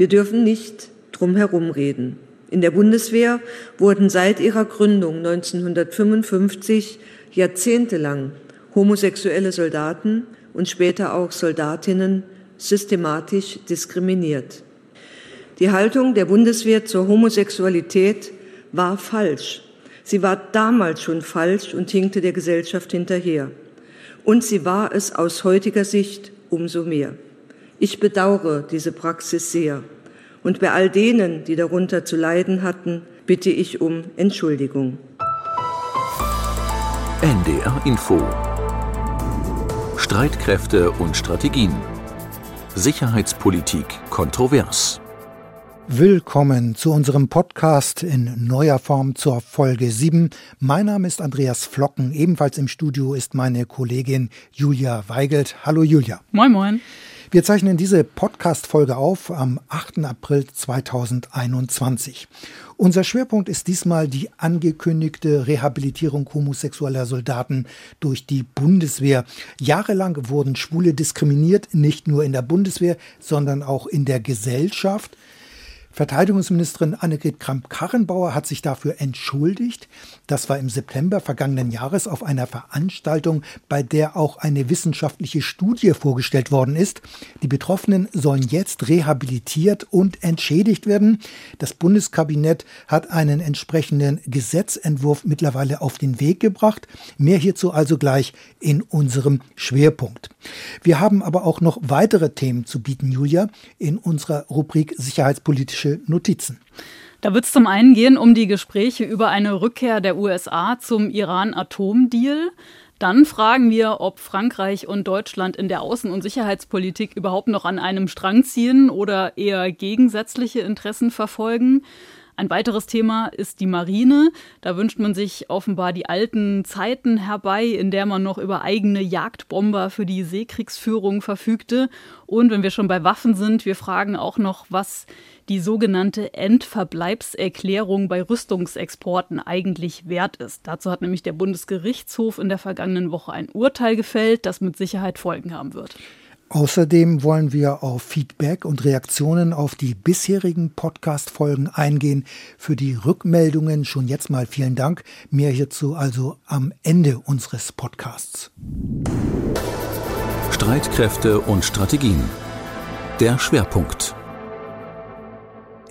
Wir dürfen nicht drum herum reden. In der Bundeswehr wurden seit ihrer Gründung 1955 jahrzehntelang homosexuelle Soldaten und später auch Soldatinnen systematisch diskriminiert. Die Haltung der Bundeswehr zur Homosexualität war falsch. Sie war damals schon falsch und hinkte der Gesellschaft hinterher. Und sie war es aus heutiger Sicht umso mehr. Ich bedauere diese Praxis sehr. Und bei all denen, die darunter zu leiden hatten, bitte ich um Entschuldigung. NDR Info Streitkräfte und Strategien Sicherheitspolitik kontrovers Willkommen zu unserem Podcast in neuer Form zur Folge 7. Mein Name ist Andreas Flocken. Ebenfalls im Studio ist meine Kollegin Julia Weigelt. Hallo Julia. Moin, moin. Wir zeichnen diese Podcast-Folge auf am 8. April 2021. Unser Schwerpunkt ist diesmal die angekündigte Rehabilitierung homosexueller Soldaten durch die Bundeswehr. Jahrelang wurden Schwule diskriminiert, nicht nur in der Bundeswehr, sondern auch in der Gesellschaft. Verteidigungsministerin Annegret Kramp-Karrenbauer hat sich dafür entschuldigt. Das war im September vergangenen Jahres auf einer Veranstaltung, bei der auch eine wissenschaftliche Studie vorgestellt worden ist. Die Betroffenen sollen jetzt rehabilitiert und entschädigt werden. Das Bundeskabinett hat einen entsprechenden Gesetzentwurf mittlerweile auf den Weg gebracht. Mehr hierzu also gleich in unserem Schwerpunkt. Wir haben aber auch noch weitere Themen zu bieten, Julia, in unserer Rubrik Sicherheitspolitische politische Notizen. Da wird es zum einen gehen um die Gespräche über eine Rückkehr der USA zum Iran-Atom-Deal. Dann fragen wir, ob Frankreich und Deutschland in der Außen- und Sicherheitspolitik überhaupt noch an einem Strang ziehen oder eher gegensätzliche Interessen verfolgen. Ein weiteres Thema ist die Marine. Da wünscht man sich offenbar die alten Zeiten herbei, in der man noch über eigene Jagdbomber für die Seekriegsführung verfügte. Und wenn wir schon bei Waffen sind, wir fragen auch noch, was die sogenannte Endverbleibserklärung bei Rüstungsexporten eigentlich wert ist. Dazu hat nämlich der Bundesgerichtshof in der vergangenen Woche ein Urteil gefällt, das mit Sicherheit Folgen haben wird. Außerdem wollen wir auf Feedback und Reaktionen auf die bisherigen Podcast-Folgen eingehen. Für die Rückmeldungen schon jetzt mal vielen Dank. Mehr hierzu also am Ende unseres Podcasts. Streitkräfte und Strategien. Der Schwerpunkt.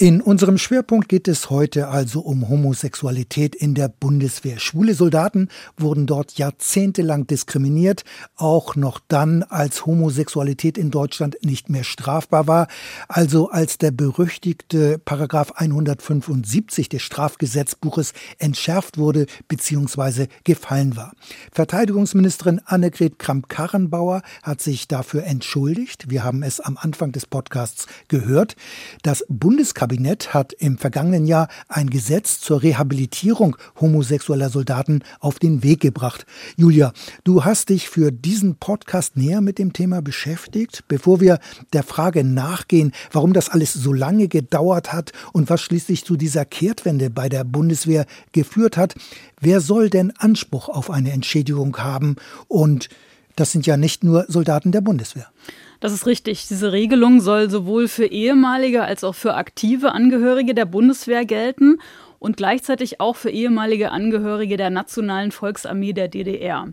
In unserem Schwerpunkt geht es heute also um Homosexualität in der Bundeswehr. Schwule Soldaten wurden dort jahrzehntelang diskriminiert, auch noch dann, als Homosexualität in Deutschland nicht mehr strafbar war, also als der berüchtigte Paragraph 175 des Strafgesetzbuches entschärft wurde bzw. gefallen war. Verteidigungsministerin Annegret Kramp-Karrenbauer hat sich dafür entschuldigt. Wir haben es am Anfang des Podcasts gehört. Das Bundeskabinett Kabinett hat im vergangenen Jahr ein Gesetz zur Rehabilitierung homosexueller Soldaten auf den Weg gebracht. Julia, du hast dich für diesen Podcast näher mit dem Thema beschäftigt. Bevor wir der Frage nachgehen, warum das alles so lange gedauert hat und was schließlich zu dieser Kehrtwende bei der Bundeswehr geführt hat, wer soll denn Anspruch auf eine Entschädigung haben? Und das sind ja nicht nur Soldaten der Bundeswehr. Das ist richtig. Diese Regelung soll sowohl für ehemalige als auch für aktive Angehörige der Bundeswehr gelten und gleichzeitig auch für ehemalige Angehörige der Nationalen Volksarmee der DDR.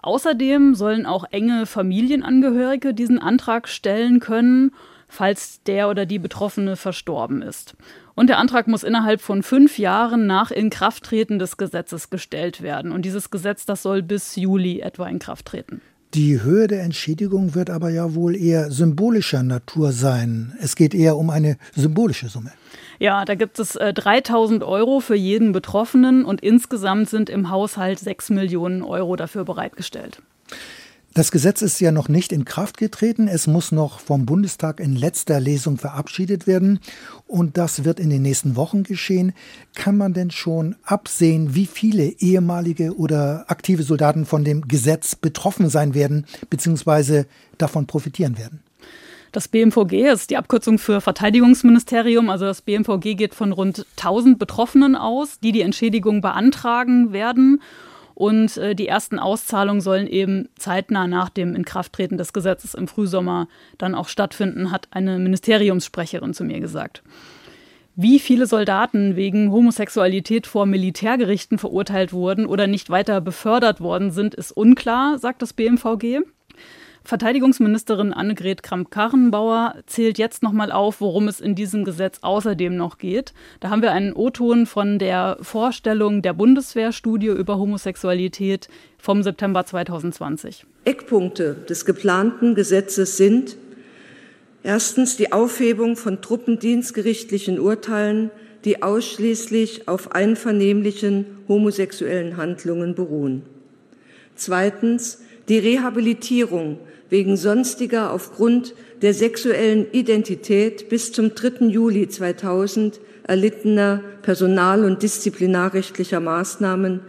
Außerdem sollen auch enge Familienangehörige diesen Antrag stellen können, falls der oder die Betroffene verstorben ist. Und der Antrag muss innerhalb von fünf Jahren nach Inkrafttreten des Gesetzes gestellt werden. Und dieses Gesetz, das soll bis Juli etwa in Kraft treten. Die Höhe der Entschädigung wird aber ja wohl eher symbolischer Natur sein. Es geht eher um eine symbolische Summe. Ja, da gibt es äh, 3000 Euro für jeden Betroffenen und insgesamt sind im Haushalt 6 Millionen Euro dafür bereitgestellt. Das Gesetz ist ja noch nicht in Kraft getreten. Es muss noch vom Bundestag in letzter Lesung verabschiedet werden. Und das wird in den nächsten Wochen geschehen. Kann man denn schon absehen, wie viele ehemalige oder aktive Soldaten von dem Gesetz betroffen sein werden, beziehungsweise davon profitieren werden? Das BMVG ist die Abkürzung für Verteidigungsministerium. Also das BMVG geht von rund 1000 Betroffenen aus, die die Entschädigung beantragen werden. Und äh, die ersten Auszahlungen sollen eben zeitnah nach dem Inkrafttreten des Gesetzes im Frühsommer dann auch stattfinden, hat eine Ministeriumssprecherin zu mir gesagt. Wie viele Soldaten wegen Homosexualität vor Militärgerichten verurteilt wurden oder nicht weiter befördert worden sind, ist unklar, sagt das BMVG. Verteidigungsministerin Annegret Kramp-Karrenbauer zählt jetzt nochmal auf, worum es in diesem Gesetz außerdem noch geht. Da haben wir einen O-Ton von der Vorstellung der Bundeswehrstudie über Homosexualität vom September 2020. Eckpunkte des geplanten Gesetzes sind erstens die Aufhebung von truppendienstgerichtlichen Urteilen, die ausschließlich auf einvernehmlichen homosexuellen Handlungen beruhen. Zweitens die Rehabilitierung wegen sonstiger aufgrund der sexuellen Identität bis zum 3. Juli 2000 erlittener personal- und disziplinarrechtlicher Maßnahmen,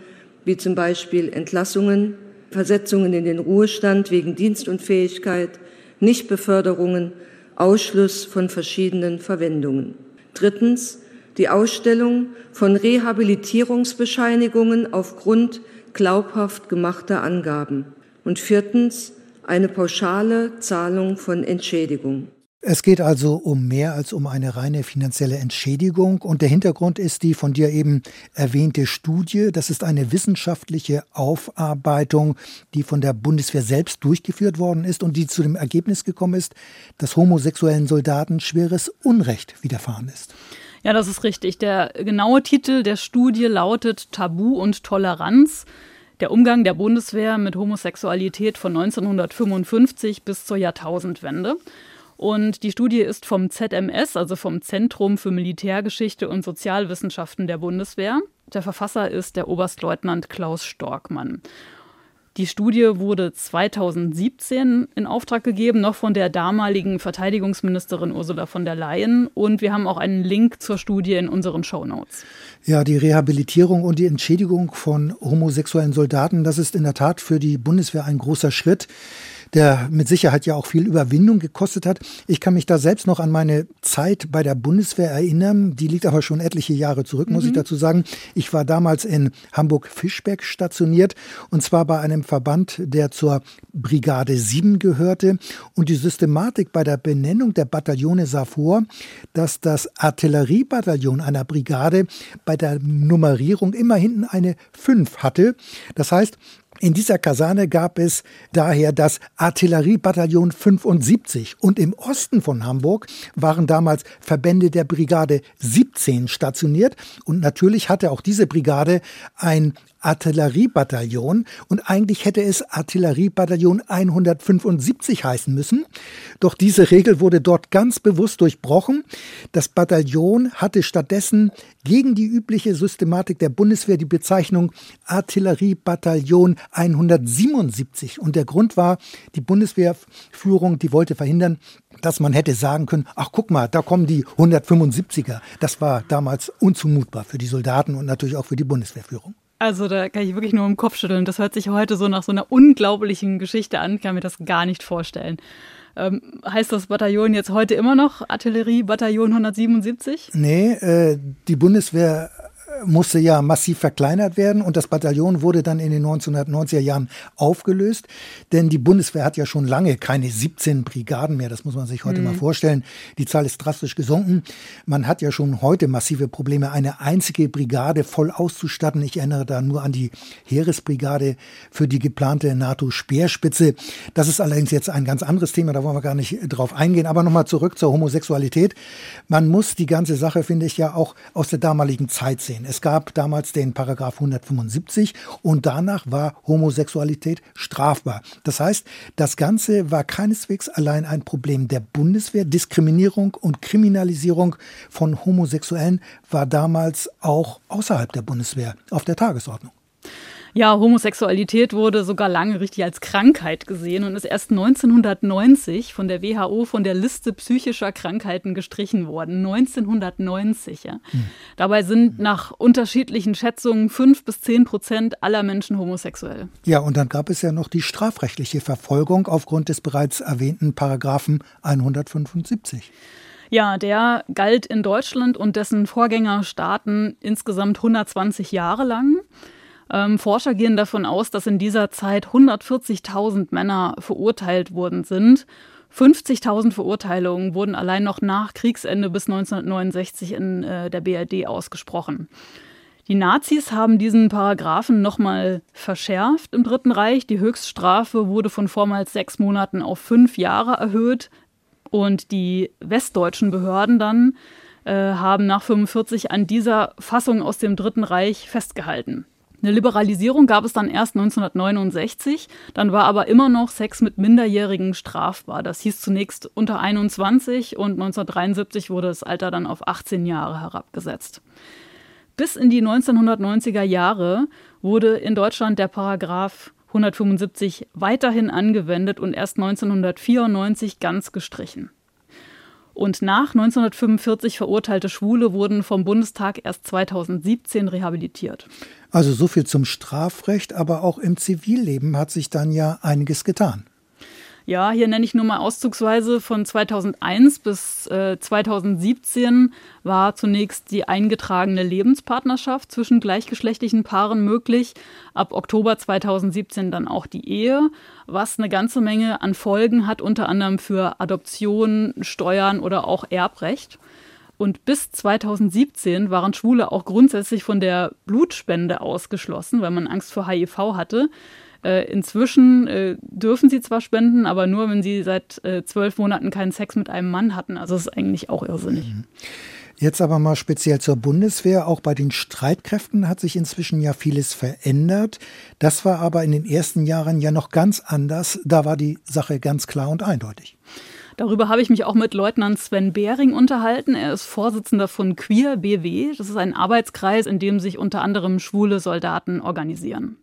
wie zum Beispiel Entlassungen, Versetzungen in den Ruhestand wegen Dienstunfähigkeit, Nichtbeförderungen, Ausschluss von verschiedenen Verwendungen. Drittens die Ausstellung von Rehabilitierungsbescheinigungen aufgrund glaubhaft gemachter Angaben. Und viertens eine pauschale Zahlung von Entschädigung. Es geht also um mehr als um eine reine finanzielle Entschädigung. Und der Hintergrund ist die von dir eben erwähnte Studie. Das ist eine wissenschaftliche Aufarbeitung, die von der Bundeswehr selbst durchgeführt worden ist und die zu dem Ergebnis gekommen ist, dass homosexuellen Soldaten schweres Unrecht widerfahren ist. Ja, das ist richtig. Der genaue Titel der Studie lautet Tabu und Toleranz der Umgang der Bundeswehr mit Homosexualität von 1955 bis zur Jahrtausendwende. Und die Studie ist vom ZMS, also vom Zentrum für Militärgeschichte und Sozialwissenschaften der Bundeswehr. Der Verfasser ist der Oberstleutnant Klaus Storkmann. Die Studie wurde 2017 in Auftrag gegeben, noch von der damaligen Verteidigungsministerin Ursula von der Leyen. Und wir haben auch einen Link zur Studie in unseren Show Notes. Ja, die Rehabilitierung und die Entschädigung von homosexuellen Soldaten, das ist in der Tat für die Bundeswehr ein großer Schritt der mit Sicherheit ja auch viel Überwindung gekostet hat. Ich kann mich da selbst noch an meine Zeit bei der Bundeswehr erinnern. Die liegt aber schon etliche Jahre zurück, muss mhm. ich dazu sagen. Ich war damals in Hamburg-Fischbeck stationiert und zwar bei einem Verband, der zur Brigade 7 gehörte. Und die Systematik bei der Benennung der Bataillone sah vor, dass das Artilleriebataillon einer Brigade bei der Nummerierung immer hinten eine 5 hatte. Das heißt, in dieser Kaserne gab es daher das Artilleriebataillon 75 und im Osten von Hamburg waren damals Verbände der Brigade 17 stationiert. Und natürlich hatte auch diese Brigade ein Artilleriebataillon und eigentlich hätte es Artilleriebataillon 175 heißen müssen. Doch diese Regel wurde dort ganz bewusst durchbrochen. Das Bataillon hatte stattdessen gegen die übliche Systematik der Bundeswehr die Bezeichnung Artilleriebataillon 177 und der Grund war, die Bundeswehrführung, die wollte verhindern, dass man hätte sagen können, ach guck mal, da kommen die 175er. Das war damals unzumutbar für die Soldaten und natürlich auch für die Bundeswehrführung. Also da kann ich wirklich nur im Kopf schütteln. Das hört sich heute so nach so einer unglaublichen Geschichte an. Kann mir das gar nicht vorstellen. Ähm, heißt das Bataillon jetzt heute immer noch Artillerie-Bataillon 177? Nee, äh, die Bundeswehr musste ja massiv verkleinert werden und das Bataillon wurde dann in den 1990er Jahren aufgelöst, denn die Bundeswehr hat ja schon lange keine 17 Brigaden mehr, das muss man sich heute mhm. mal vorstellen. Die Zahl ist drastisch gesunken. Man hat ja schon heute massive Probleme, eine einzige Brigade voll auszustatten. Ich erinnere da nur an die Heeresbrigade für die geplante NATO-Speerspitze. Das ist allerdings jetzt ein ganz anderes Thema, da wollen wir gar nicht drauf eingehen. Aber nochmal zurück zur Homosexualität. Man muss die ganze Sache, finde ich, ja auch aus der damaligen Zeit sehen. Es gab damals den Paragraph 175 und danach war Homosexualität strafbar. Das heißt, das Ganze war keineswegs allein ein Problem der Bundeswehr. Diskriminierung und Kriminalisierung von Homosexuellen war damals auch außerhalb der Bundeswehr auf der Tagesordnung. Ja, Homosexualität wurde sogar lange richtig als Krankheit gesehen und ist erst 1990 von der WHO von der Liste psychischer Krankheiten gestrichen worden. 1990, ja. Hm. Dabei sind nach unterschiedlichen Schätzungen fünf bis zehn Prozent aller Menschen homosexuell. Ja, und dann gab es ja noch die strafrechtliche Verfolgung aufgrund des bereits erwähnten Paragraphen 175. Ja, der galt in Deutschland und dessen Vorgängerstaaten insgesamt 120 Jahre lang. Ähm, Forscher gehen davon aus, dass in dieser Zeit 140.000 Männer verurteilt worden sind. 50.000 Verurteilungen wurden allein noch nach Kriegsende bis 1969 in äh, der BRD ausgesprochen. Die Nazis haben diesen Paragraphen nochmal verschärft im Dritten Reich. Die Höchststrafe wurde von vormals sechs Monaten auf fünf Jahre erhöht. Und die westdeutschen Behörden dann äh, haben nach 45 an dieser Fassung aus dem Dritten Reich festgehalten. Eine Liberalisierung gab es dann erst 1969, dann war aber immer noch Sex mit Minderjährigen strafbar. Das hieß zunächst unter 21 und 1973 wurde das Alter dann auf 18 Jahre herabgesetzt. Bis in die 1990er Jahre wurde in Deutschland der Paragraph 175 weiterhin angewendet und erst 1994 ganz gestrichen. Und nach 1945 verurteilte Schwule wurden vom Bundestag erst 2017 rehabilitiert. Also so viel zum Strafrecht, aber auch im Zivilleben hat sich dann ja einiges getan. Ja, hier nenne ich nur mal auszugsweise von 2001 bis äh, 2017 war zunächst die eingetragene Lebenspartnerschaft zwischen gleichgeschlechtlichen Paaren möglich. Ab Oktober 2017 dann auch die Ehe, was eine ganze Menge an Folgen hat, unter anderem für Adoption, Steuern oder auch Erbrecht. Und bis 2017 waren Schwule auch grundsätzlich von der Blutspende ausgeschlossen, weil man Angst vor HIV hatte. Äh, inzwischen äh, dürfen sie zwar spenden, aber nur, wenn sie seit äh, zwölf Monaten keinen Sex mit einem Mann hatten. Also das ist eigentlich auch irrsinnig. Mhm. Jetzt aber mal speziell zur Bundeswehr. Auch bei den Streitkräften hat sich inzwischen ja vieles verändert. Das war aber in den ersten Jahren ja noch ganz anders. Da war die Sache ganz klar und eindeutig. Darüber habe ich mich auch mit Leutnant Sven Behring unterhalten. Er ist Vorsitzender von Queer BW. Das ist ein Arbeitskreis, in dem sich unter anderem schwule Soldaten organisieren.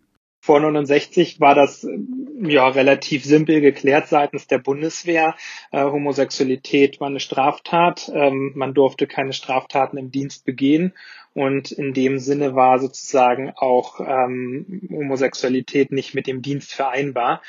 Vor 69 war das ja relativ simpel geklärt seitens der Bundeswehr. Äh, Homosexualität war eine Straftat. Ähm, man durfte keine Straftaten im Dienst begehen. Und in dem Sinne war sozusagen auch ähm, Homosexualität nicht mit dem Dienst vereinbar.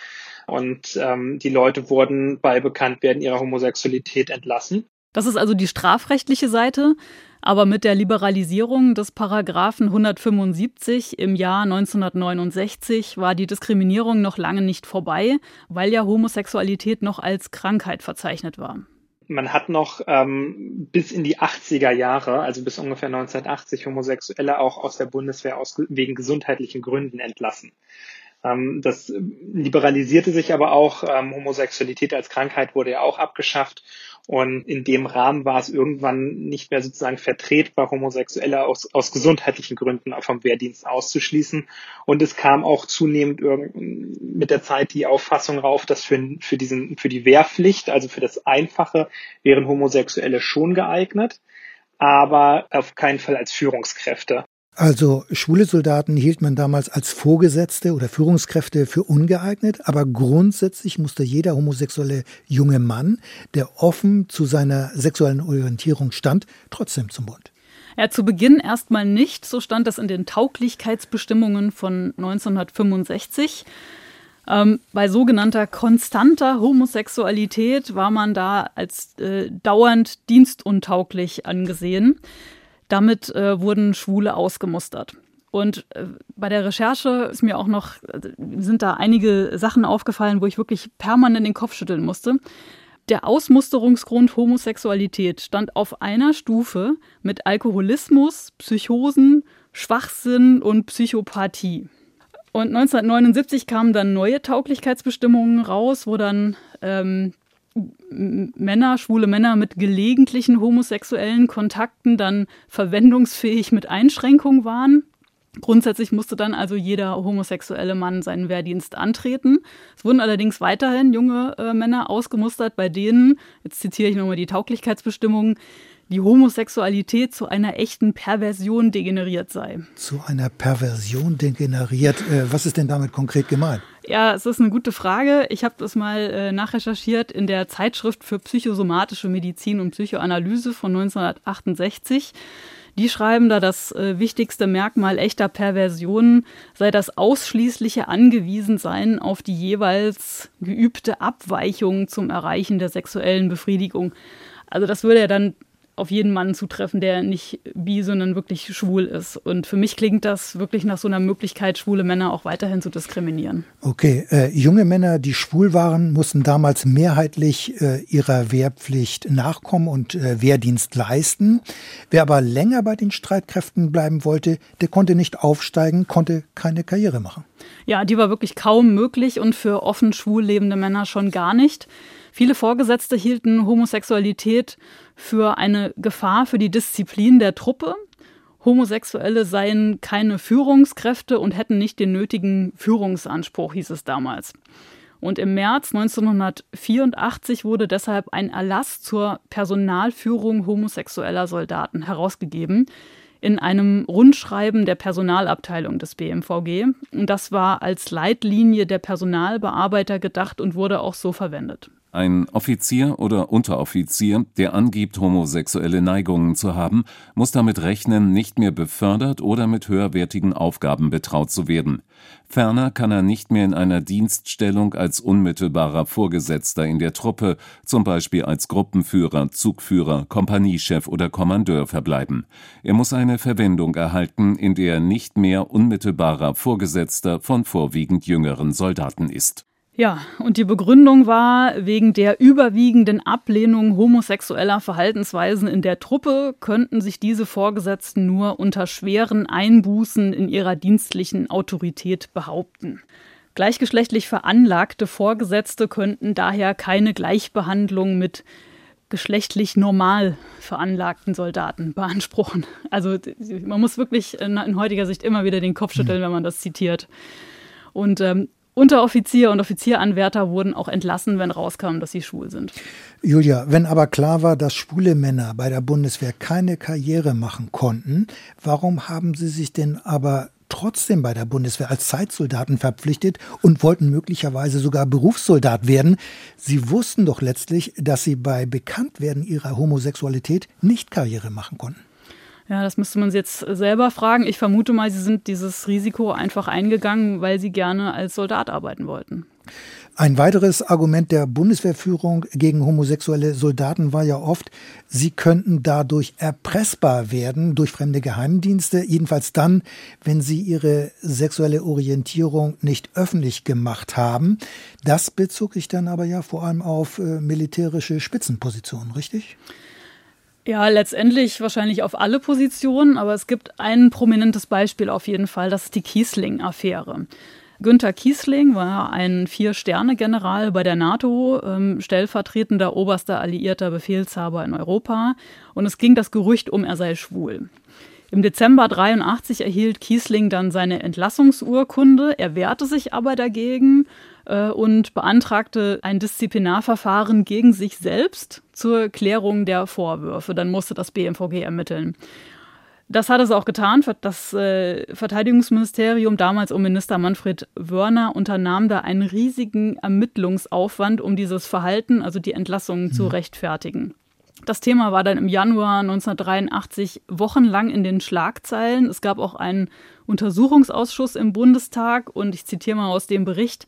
Und ähm, die Leute wurden bei Bekanntwerden ihrer Homosexualität entlassen. Das ist also die strafrechtliche Seite. Aber mit der Liberalisierung des Paragraphen 175 im Jahr 1969 war die Diskriminierung noch lange nicht vorbei, weil ja Homosexualität noch als Krankheit verzeichnet war. Man hat noch ähm, bis in die 80er Jahre, also bis ungefähr 1980, Homosexuelle auch aus der Bundeswehr aus, wegen gesundheitlichen Gründen entlassen. Ähm, das liberalisierte sich aber auch. Ähm, Homosexualität als Krankheit wurde ja auch abgeschafft. Und in dem Rahmen war es irgendwann nicht mehr sozusagen vertretbar, Homosexuelle aus, aus gesundheitlichen Gründen vom Wehrdienst auszuschließen. Und es kam auch zunehmend mit der Zeit die Auffassung rauf, dass für, für, diesen, für die Wehrpflicht, also für das Einfache, wären Homosexuelle schon geeignet, aber auf keinen Fall als Führungskräfte. Also schwule Soldaten hielt man damals als Vorgesetzte oder Führungskräfte für ungeeignet, aber grundsätzlich musste jeder homosexuelle junge Mann, der offen zu seiner sexuellen Orientierung stand, trotzdem zum Bund. Ja, zu Beginn erstmal nicht, so stand das in den Tauglichkeitsbestimmungen von 1965. Ähm, bei sogenannter konstanter Homosexualität war man da als äh, dauernd dienstuntauglich angesehen. Damit äh, wurden Schwule ausgemustert. Und äh, bei der Recherche ist mir auch noch, äh, sind da einige Sachen aufgefallen, wo ich wirklich permanent den Kopf schütteln musste. Der Ausmusterungsgrund Homosexualität stand auf einer Stufe mit Alkoholismus, Psychosen, Schwachsinn und Psychopathie. Und 1979 kamen dann neue Tauglichkeitsbestimmungen raus, wo dann ähm, Männer, schwule Männer mit gelegentlichen homosexuellen Kontakten dann verwendungsfähig mit Einschränkungen waren. Grundsätzlich musste dann also jeder homosexuelle Mann seinen Wehrdienst antreten. Es wurden allerdings weiterhin junge äh, Männer ausgemustert, bei denen, jetzt zitiere ich nochmal die Tauglichkeitsbestimmungen, die Homosexualität zu einer echten Perversion degeneriert sei. Zu einer Perversion degeneriert. Äh, was ist denn damit konkret gemeint? Ja, es ist eine gute Frage. Ich habe das mal äh, nachrecherchiert in der Zeitschrift für psychosomatische Medizin und Psychoanalyse von 1968. Die schreiben da, das äh, wichtigste Merkmal echter Perversionen sei das ausschließliche Angewiesensein auf die jeweils geübte Abweichung zum Erreichen der sexuellen Befriedigung. Also das würde ja dann auf jeden Mann zutreffen, der nicht bi, sondern wirklich schwul ist. Und für mich klingt das wirklich nach so einer Möglichkeit, schwule Männer auch weiterhin zu diskriminieren. Okay, äh, junge Männer, die schwul waren, mussten damals mehrheitlich äh, ihrer Wehrpflicht nachkommen und äh, Wehrdienst leisten. Wer aber länger bei den Streitkräften bleiben wollte, der konnte nicht aufsteigen, konnte keine Karriere machen. Ja, die war wirklich kaum möglich und für offen schwul lebende Männer schon gar nicht. Viele Vorgesetzte hielten Homosexualität für eine Gefahr für die Disziplin der Truppe. Homosexuelle seien keine Führungskräfte und hätten nicht den nötigen Führungsanspruch, hieß es damals. Und im März 1984 wurde deshalb ein Erlass zur Personalführung homosexueller Soldaten herausgegeben in einem Rundschreiben der Personalabteilung des BMVG. Und das war als Leitlinie der Personalbearbeiter gedacht und wurde auch so verwendet. Ein Offizier oder Unteroffizier, der angibt, homosexuelle Neigungen zu haben, muss damit rechnen, nicht mehr befördert oder mit höherwertigen Aufgaben betraut zu werden. Ferner kann er nicht mehr in einer Dienststellung als unmittelbarer Vorgesetzter in der Truppe, zum Beispiel als Gruppenführer, Zugführer, Kompaniechef oder Kommandeur verbleiben. Er muss eine Verwendung erhalten, in der er nicht mehr unmittelbarer Vorgesetzter von vorwiegend jüngeren Soldaten ist. Ja, und die Begründung war, wegen der überwiegenden Ablehnung homosexueller Verhaltensweisen in der Truppe könnten sich diese Vorgesetzten nur unter schweren Einbußen in ihrer dienstlichen Autorität behaupten. Gleichgeschlechtlich veranlagte Vorgesetzte könnten daher keine Gleichbehandlung mit geschlechtlich normal veranlagten Soldaten beanspruchen. Also man muss wirklich in, in heutiger Sicht immer wieder den Kopf schütteln, wenn man das zitiert. Und ähm, Unteroffizier und Offizieranwärter wurden auch entlassen, wenn rauskam, dass sie schwul sind. Julia, wenn aber klar war, dass schwule Männer bei der Bundeswehr keine Karriere machen konnten, warum haben sie sich denn aber trotzdem bei der Bundeswehr als Zeitsoldaten verpflichtet und wollten möglicherweise sogar Berufssoldat werden. Sie wussten doch letztlich, dass sie bei Bekanntwerden ihrer Homosexualität nicht Karriere machen konnten. Ja, das müsste man jetzt selber fragen. Ich vermute mal, Sie sind dieses Risiko einfach eingegangen, weil Sie gerne als Soldat arbeiten wollten. Ein weiteres Argument der Bundeswehrführung gegen homosexuelle Soldaten war ja oft, sie könnten dadurch erpressbar werden durch fremde Geheimdienste, jedenfalls dann, wenn sie ihre sexuelle Orientierung nicht öffentlich gemacht haben. Das bezog sich dann aber ja vor allem auf äh, militärische Spitzenpositionen, richtig? Ja, letztendlich wahrscheinlich auf alle Positionen, aber es gibt ein prominentes Beispiel auf jeden Fall, das ist die Kiesling-Affäre. Günter Kiesling war ein Vier-Sterne-General bei der NATO, ähm, stellvertretender oberster alliierter Befehlshaber in Europa. Und es ging das Gerücht um, er sei schwul. Im Dezember 83 erhielt Kiesling dann seine Entlassungsurkunde. Er wehrte sich aber dagegen äh, und beantragte ein Disziplinarverfahren gegen sich selbst zur Klärung der Vorwürfe. Dann musste das BMVG ermitteln. Das hat es auch getan. Das äh, Verteidigungsministerium, damals um Minister Manfred Wörner, unternahm da einen riesigen Ermittlungsaufwand, um dieses Verhalten, also die Entlassungen, mhm. zu rechtfertigen. Das Thema war dann im Januar 1983 wochenlang in den Schlagzeilen. Es gab auch einen Untersuchungsausschuss im Bundestag und ich zitiere mal aus dem Bericht.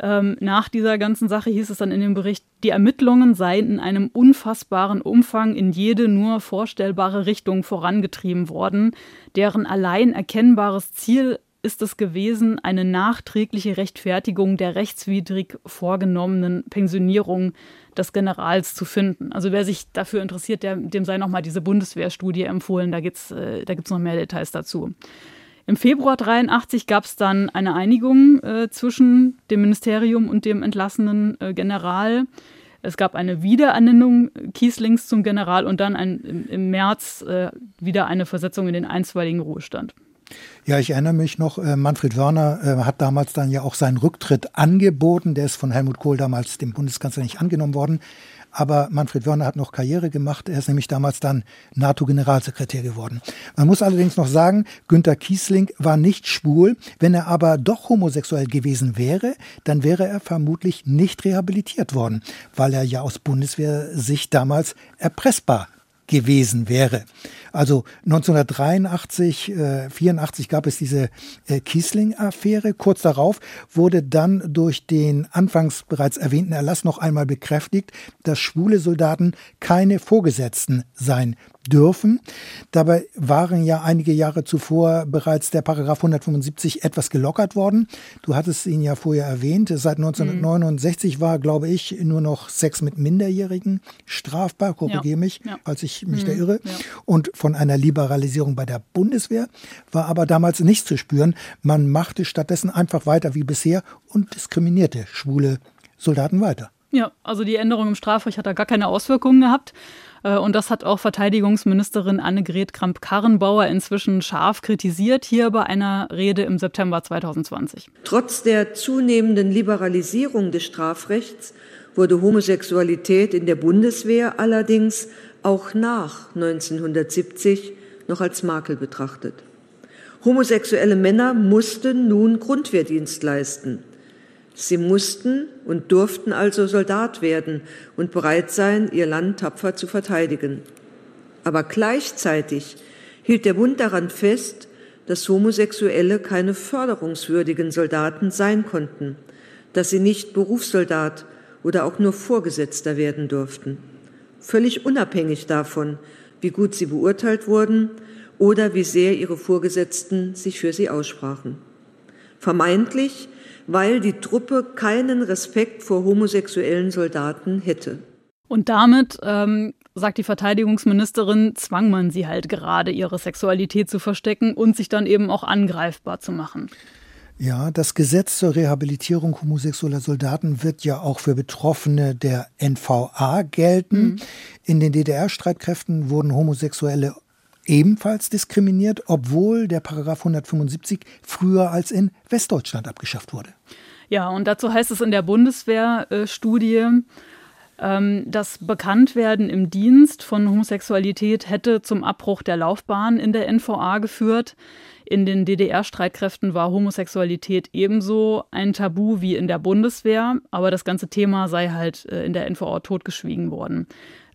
Ähm, nach dieser ganzen Sache hieß es dann in dem Bericht, die Ermittlungen seien in einem unfassbaren Umfang in jede nur vorstellbare Richtung vorangetrieben worden, deren allein erkennbares Ziel ist es gewesen, eine nachträgliche Rechtfertigung der rechtswidrig vorgenommenen Pensionierung des Generals zu finden. Also wer sich dafür interessiert, der, dem sei nochmal diese Bundeswehrstudie empfohlen, da gibt es äh, noch mehr Details dazu. Im Februar 83 gab es dann eine Einigung äh, zwischen dem Ministerium und dem entlassenen äh, General. Es gab eine Wiederernennung Kieslings zum General und dann ein, im, im März äh, wieder eine Versetzung in den einstweiligen Ruhestand. Ja, ich erinnere mich noch, äh, Manfred Wörner äh, hat damals dann ja auch seinen Rücktritt angeboten. Der ist von Helmut Kohl damals dem Bundeskanzler nicht angenommen worden. Aber Manfred Wörner hat noch Karriere gemacht. Er ist nämlich damals dann NATO-Generalsekretär geworden. Man muss allerdings noch sagen, Günter Kiesling war nicht schwul. Wenn er aber doch homosexuell gewesen wäre, dann wäre er vermutlich nicht rehabilitiert worden, weil er ja aus Bundeswehr sich damals erpressbar gewesen wäre. Also 1983, äh, 84 gab es diese äh, Kiesling-Affäre. Kurz darauf wurde dann durch den anfangs bereits erwähnten Erlass noch einmal bekräftigt, dass schwule Soldaten keine Vorgesetzten sein dürfen. Dabei waren ja einige Jahre zuvor bereits der Paragraph 175 etwas gelockert worden. Du hattest ihn ja vorher erwähnt. Seit 1969 mhm. war, glaube ich, nur noch Sex mit Minderjährigen strafbar. Korrigiere ja. mich, ja. als ich mich mhm. da irre. Ja. Und von einer Liberalisierung bei der Bundeswehr war aber damals nichts zu spüren. Man machte stattdessen einfach weiter wie bisher und diskriminierte schwule Soldaten weiter. Ja, also die Änderung im Strafrecht hat da gar keine Auswirkungen gehabt. Äh, und das hat auch Verteidigungsministerin Annegret Kramp-Karrenbauer inzwischen scharf kritisiert, hier bei einer Rede im September 2020. Trotz der zunehmenden Liberalisierung des Strafrechts wurde Homosexualität in der Bundeswehr allerdings auch nach 1970 noch als Makel betrachtet. Homosexuelle Männer mussten nun Grundwehrdienst leisten. Sie mussten und durften also Soldat werden und bereit sein, ihr Land tapfer zu verteidigen. Aber gleichzeitig hielt der Bund daran fest, dass Homosexuelle keine förderungswürdigen Soldaten sein konnten, dass sie nicht Berufssoldat oder auch nur Vorgesetzter werden durften. Völlig unabhängig davon, wie gut sie beurteilt wurden oder wie sehr ihre Vorgesetzten sich für sie aussprachen. Vermeintlich weil die Truppe keinen Respekt vor homosexuellen Soldaten hätte. Und damit, ähm, sagt die Verteidigungsministerin, zwang man sie halt gerade, ihre Sexualität zu verstecken und sich dann eben auch angreifbar zu machen. Ja, das Gesetz zur Rehabilitierung homosexueller Soldaten wird ja auch für Betroffene der NVA gelten. Mhm. In den DDR-Streitkräften wurden Homosexuelle ebenfalls diskriminiert, obwohl der Paragraph 175 früher als in Westdeutschland abgeschafft wurde. Ja, und dazu heißt es in der Bundeswehrstudie, ähm, das Bekanntwerden im Dienst von Homosexualität hätte zum Abbruch der Laufbahn in der NVA geführt. In den DDR-Streitkräften war Homosexualität ebenso ein Tabu wie in der Bundeswehr, aber das ganze Thema sei halt äh, in der NVA totgeschwiegen worden.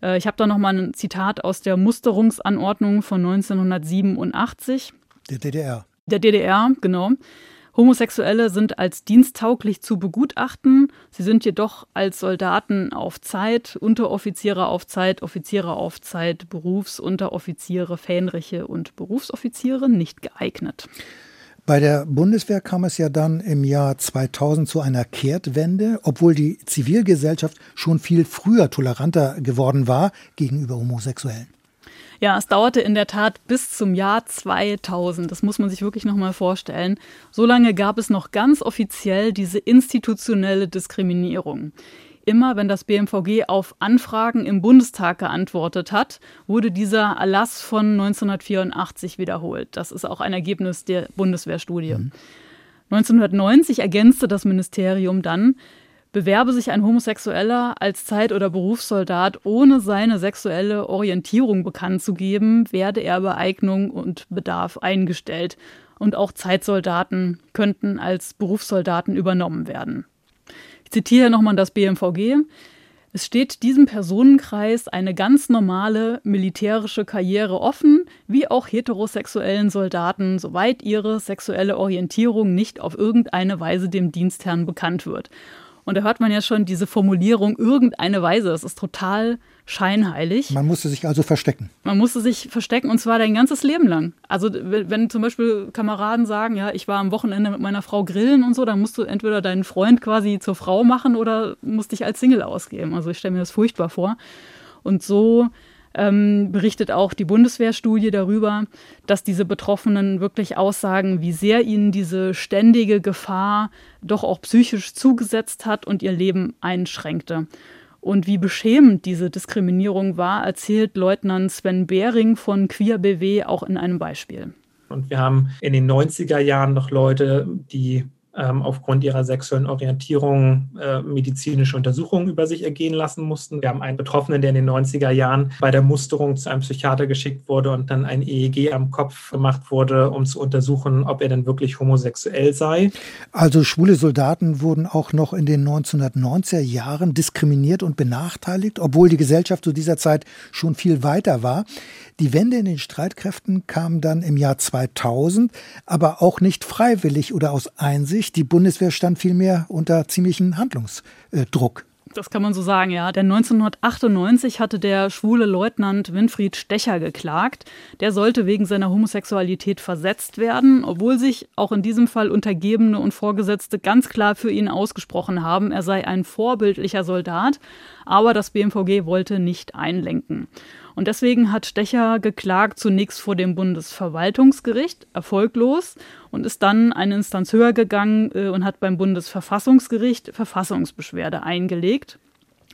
Äh, ich habe da nochmal ein Zitat aus der Musterungsanordnung von 1987. Der DDR. Der DDR, genau. Homosexuelle sind als diensttauglich zu begutachten. Sie sind jedoch als Soldaten auf Zeit, Unteroffiziere auf Zeit, Offiziere auf Zeit, Berufsunteroffiziere, Fähnriche und Berufsoffiziere nicht geeignet. Bei der Bundeswehr kam es ja dann im Jahr 2000 zu einer Kehrtwende, obwohl die Zivilgesellschaft schon viel früher toleranter geworden war gegenüber Homosexuellen. Ja, es dauerte in der Tat bis zum Jahr 2000. Das muss man sich wirklich noch mal vorstellen. So lange gab es noch ganz offiziell diese institutionelle Diskriminierung. Immer wenn das BMVG auf Anfragen im Bundestag geantwortet hat, wurde dieser Erlass von 1984 wiederholt. Das ist auch ein Ergebnis der Bundeswehrstudie. Mhm. 1990 ergänzte das Ministerium dann, bewerbe sich ein Homosexueller als Zeit- oder Berufssoldat, ohne seine sexuelle Orientierung bekannt zu geben, werde er bei Eignung und Bedarf eingestellt. Und auch Zeitsoldaten könnten als Berufssoldaten übernommen werden. Ich zitiere nochmal das BMVG. Es steht diesem Personenkreis eine ganz normale militärische Karriere offen, wie auch heterosexuellen Soldaten, soweit ihre sexuelle Orientierung nicht auf irgendeine Weise dem Dienstherrn bekannt wird. Und da hört man ja schon diese Formulierung irgendeine Weise. Das ist total scheinheilig. Man musste sich also verstecken. Man musste sich verstecken und zwar dein ganzes Leben lang. Also wenn zum Beispiel Kameraden sagen, ja, ich war am Wochenende mit meiner Frau grillen und so, dann musst du entweder deinen Freund quasi zur Frau machen oder musst dich als Single ausgeben. Also ich stelle mir das furchtbar vor. Und so ähm, berichtet auch die Bundeswehrstudie darüber, dass diese Betroffenen wirklich aussagen, wie sehr ihnen diese ständige Gefahr doch auch psychisch zugesetzt hat und ihr Leben einschränkte. Und wie beschämend diese Diskriminierung war, erzählt Leutnant Sven Behring von Queer BW auch in einem Beispiel. Und wir haben in den 90er Jahren noch Leute, die aufgrund ihrer sexuellen Orientierung äh, medizinische Untersuchungen über sich ergehen lassen mussten. Wir haben einen Betroffenen, der in den 90er Jahren bei der Musterung zu einem Psychiater geschickt wurde und dann ein EEG am Kopf gemacht wurde, um zu untersuchen, ob er denn wirklich homosexuell sei. Also schwule Soldaten wurden auch noch in den 1990er Jahren diskriminiert und benachteiligt, obwohl die Gesellschaft zu dieser Zeit schon viel weiter war. Die Wende in den Streitkräften kam dann im Jahr 2000, aber auch nicht freiwillig oder aus Einsicht. Die Bundeswehr stand vielmehr unter ziemlichem Handlungsdruck. Das kann man so sagen, ja. Denn 1998 hatte der schwule Leutnant Winfried Stecher geklagt. Der sollte wegen seiner Homosexualität versetzt werden, obwohl sich auch in diesem Fall Untergebene und Vorgesetzte ganz klar für ihn ausgesprochen haben, er sei ein vorbildlicher Soldat. Aber das BMVG wollte nicht einlenken. Und deswegen hat Stecher geklagt zunächst vor dem Bundesverwaltungsgericht, erfolglos, und ist dann eine Instanz höher gegangen äh, und hat beim Bundesverfassungsgericht Verfassungsbeschwerde eingelegt.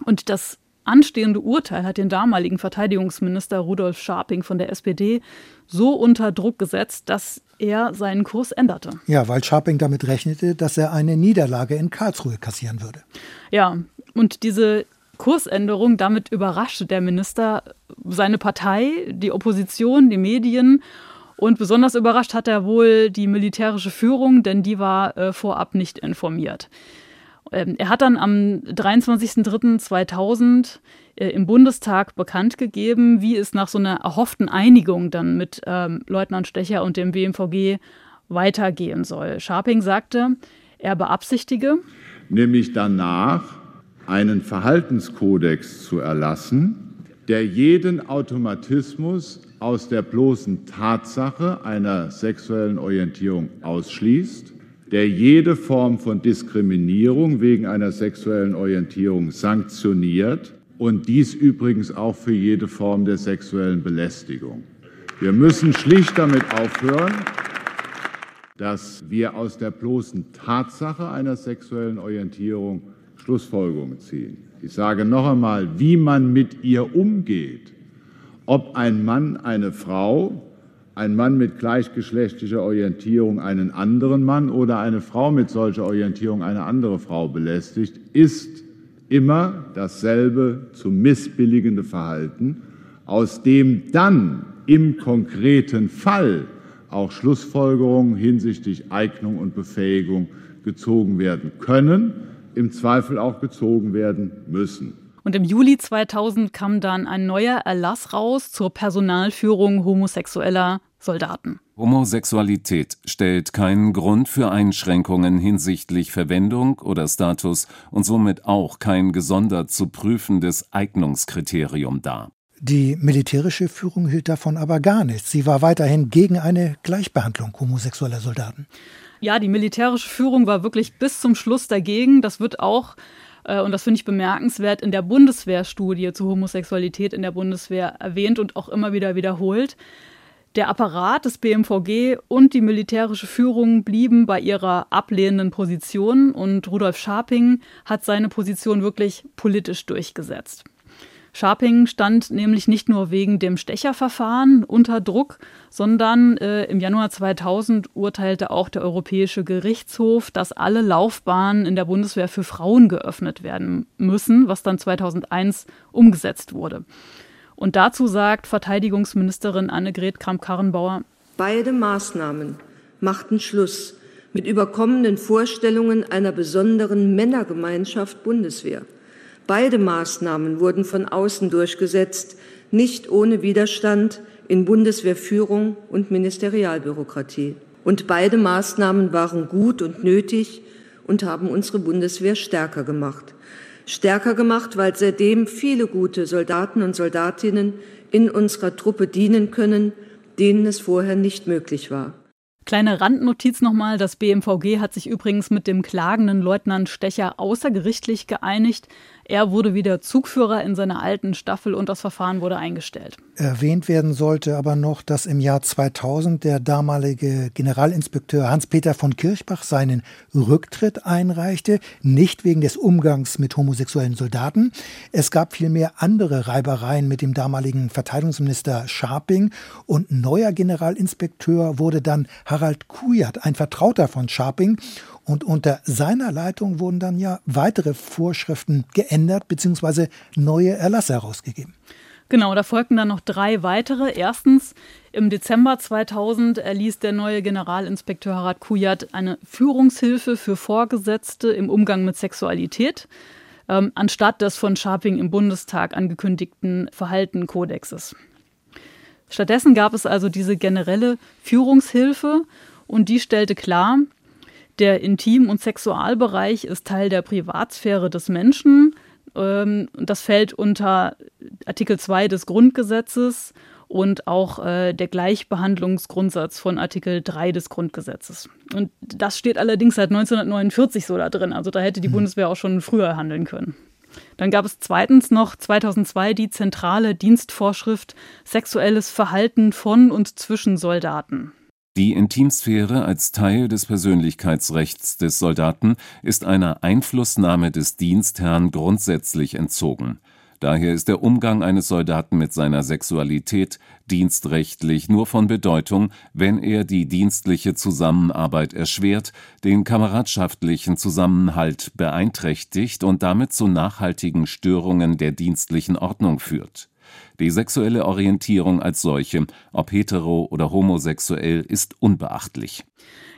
Und das anstehende Urteil hat den damaligen Verteidigungsminister Rudolf Scharping von der SPD so unter Druck gesetzt, dass er seinen Kurs änderte. Ja, weil Scharping damit rechnete, dass er eine Niederlage in Karlsruhe kassieren würde. Ja, und diese Kursänderung. Damit überraschte der Minister seine Partei, die Opposition, die Medien. Und besonders überrascht hat er wohl die militärische Führung, denn die war äh, vorab nicht informiert. Ähm, er hat dann am 23.03.2000 äh, im Bundestag bekannt gegeben, wie es nach so einer erhofften Einigung dann mit ähm, Leutnant Stecher und dem BMVG weitergehen soll. Scharping sagte, er beabsichtige, nämlich danach einen Verhaltenskodex zu erlassen, der jeden Automatismus aus der bloßen Tatsache einer sexuellen Orientierung ausschließt, der jede Form von Diskriminierung wegen einer sexuellen Orientierung sanktioniert und dies übrigens auch für jede Form der sexuellen Belästigung. Wir müssen schlicht damit aufhören, dass wir aus der bloßen Tatsache einer sexuellen Orientierung Schlussfolgerungen ziehen. Ich sage noch einmal, wie man mit ihr umgeht, ob ein Mann eine Frau, ein Mann mit gleichgeschlechtlicher Orientierung einen anderen Mann oder eine Frau mit solcher Orientierung eine andere Frau belästigt, ist immer dasselbe zu missbilligende Verhalten, aus dem dann im konkreten Fall auch Schlussfolgerungen hinsichtlich Eignung und Befähigung gezogen werden können im Zweifel auch gezogen werden müssen. Und im Juli 2000 kam dann ein neuer Erlass raus zur Personalführung homosexueller Soldaten. Homosexualität stellt keinen Grund für Einschränkungen hinsichtlich Verwendung oder Status und somit auch kein gesondert zu prüfendes Eignungskriterium dar. Die militärische Führung hielt davon aber gar nichts. Sie war weiterhin gegen eine Gleichbehandlung homosexueller Soldaten. Ja, die militärische Führung war wirklich bis zum Schluss dagegen. Das wird auch, äh, und das finde ich bemerkenswert, in der Bundeswehrstudie zur Homosexualität in der Bundeswehr erwähnt und auch immer wieder wiederholt. Der Apparat des BMVG und die militärische Führung blieben bei ihrer ablehnenden Position und Rudolf Scharping hat seine Position wirklich politisch durchgesetzt. Scharping stand nämlich nicht nur wegen dem Stecherverfahren unter Druck, sondern äh, im Januar 2000 urteilte auch der Europäische Gerichtshof, dass alle Laufbahnen in der Bundeswehr für Frauen geöffnet werden müssen, was dann 2001 umgesetzt wurde. Und dazu sagt Verteidigungsministerin Annegret Kramp-Karrenbauer: Beide Maßnahmen machten Schluss mit überkommenen Vorstellungen einer besonderen Männergemeinschaft Bundeswehr. Beide Maßnahmen wurden von außen durchgesetzt, nicht ohne Widerstand in Bundeswehrführung und Ministerialbürokratie. Und beide Maßnahmen waren gut und nötig und haben unsere Bundeswehr stärker gemacht. Stärker gemacht, weil seitdem viele gute Soldaten und Soldatinnen in unserer Truppe dienen können, denen es vorher nicht möglich war. Kleine Randnotiz nochmal, das BMVG hat sich übrigens mit dem klagenden Leutnant Stecher außergerichtlich geeinigt. Er wurde wieder Zugführer in seiner alten Staffel und das Verfahren wurde eingestellt. Erwähnt werden sollte aber noch, dass im Jahr 2000 der damalige Generalinspekteur Hans-Peter von Kirchbach seinen Rücktritt einreichte, nicht wegen des Umgangs mit homosexuellen Soldaten. Es gab vielmehr andere Reibereien mit dem damaligen Verteidigungsminister Scharping und neuer Generalinspekteur wurde dann Harald Kujat, ein Vertrauter von Scharping und unter seiner Leitung wurden dann ja weitere Vorschriften geändert bzw. neue Erlasse herausgegeben. Genau, da folgten dann noch drei weitere. Erstens, im Dezember 2000 erließ der neue Generalinspekteur Harald Kujat eine Führungshilfe für Vorgesetzte im Umgang mit Sexualität, ähm, anstatt des von Scharping im Bundestag angekündigten Verhaltenkodexes. Stattdessen gab es also diese generelle Führungshilfe und die stellte klar, der Intim- und Sexualbereich ist Teil der Privatsphäre des Menschen. Ähm, das fällt unter Artikel 2 des Grundgesetzes und auch äh, der Gleichbehandlungsgrundsatz von Artikel 3 des Grundgesetzes. Und das steht allerdings seit 1949 so da drin. Also da hätte die mhm. Bundeswehr auch schon früher handeln können. Dann gab es zweitens noch 2002 die zentrale Dienstvorschrift Sexuelles Verhalten von und zwischen Soldaten. Die Intimsphäre als Teil des Persönlichkeitsrechts des Soldaten ist einer Einflussnahme des Dienstherrn grundsätzlich entzogen Daher ist der Umgang eines Soldaten mit seiner Sexualität dienstrechtlich nur von Bedeutung, wenn er die dienstliche Zusammenarbeit erschwert, den kameradschaftlichen Zusammenhalt beeinträchtigt und damit zu nachhaltigen Störungen der dienstlichen Ordnung führt. Die sexuelle Orientierung als solche, ob hetero oder homosexuell, ist unbeachtlich